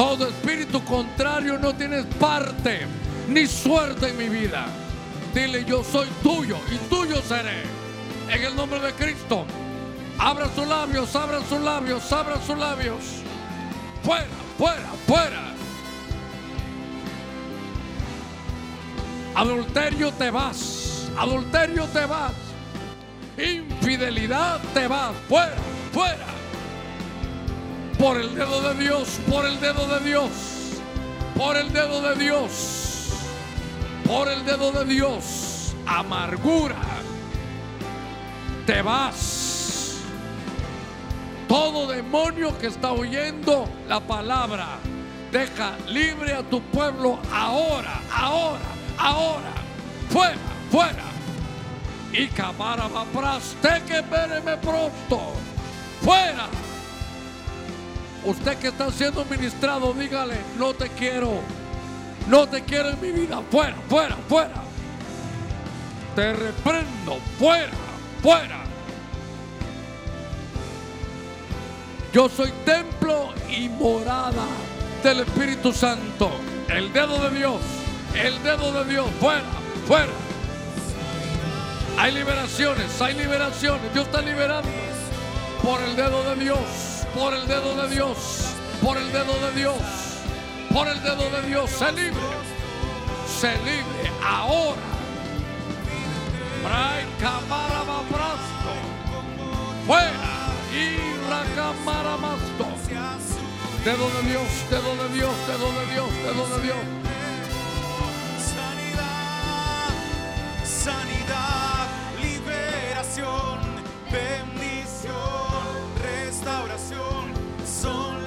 Todo espíritu contrario no tienes parte ni suerte en mi vida. Dile, yo soy tuyo y tuyo seré. En el nombre de Cristo. Abra sus labios, abra sus labios, abra sus labios. Fuera, fuera, fuera. Adulterio te vas. Adulterio te vas. Infidelidad te vas. Fuera, fuera. Por el dedo de Dios, por el dedo de Dios. Por el dedo de Dios. Por el dedo de Dios. Amargura. Te vas. Todo demonio que está oyendo la palabra, deja libre a tu pueblo ahora, ahora, ahora. Fuera, fuera. Y cámara va te que pronto. Fuera. Usted que está siendo ministrado, dígale, no te quiero. No te quiero en mi vida. Fuera, fuera, fuera. Te reprendo. Fuera, fuera. Yo soy templo y morada del Espíritu Santo. El dedo de Dios. El dedo de Dios. Fuera, fuera. Hay liberaciones, hay liberaciones. Dios está liberando por el dedo de Dios, por el dedo de Dios, por el dedo de Dios, por el dedo de Dios. Se libre, se libre ahora. Fuera. Y la cámara masto. Dedo de Dios, dedo de Dios, dedo de Dios, dedo de Dios. Sanidad, sanidad, liberación, oración son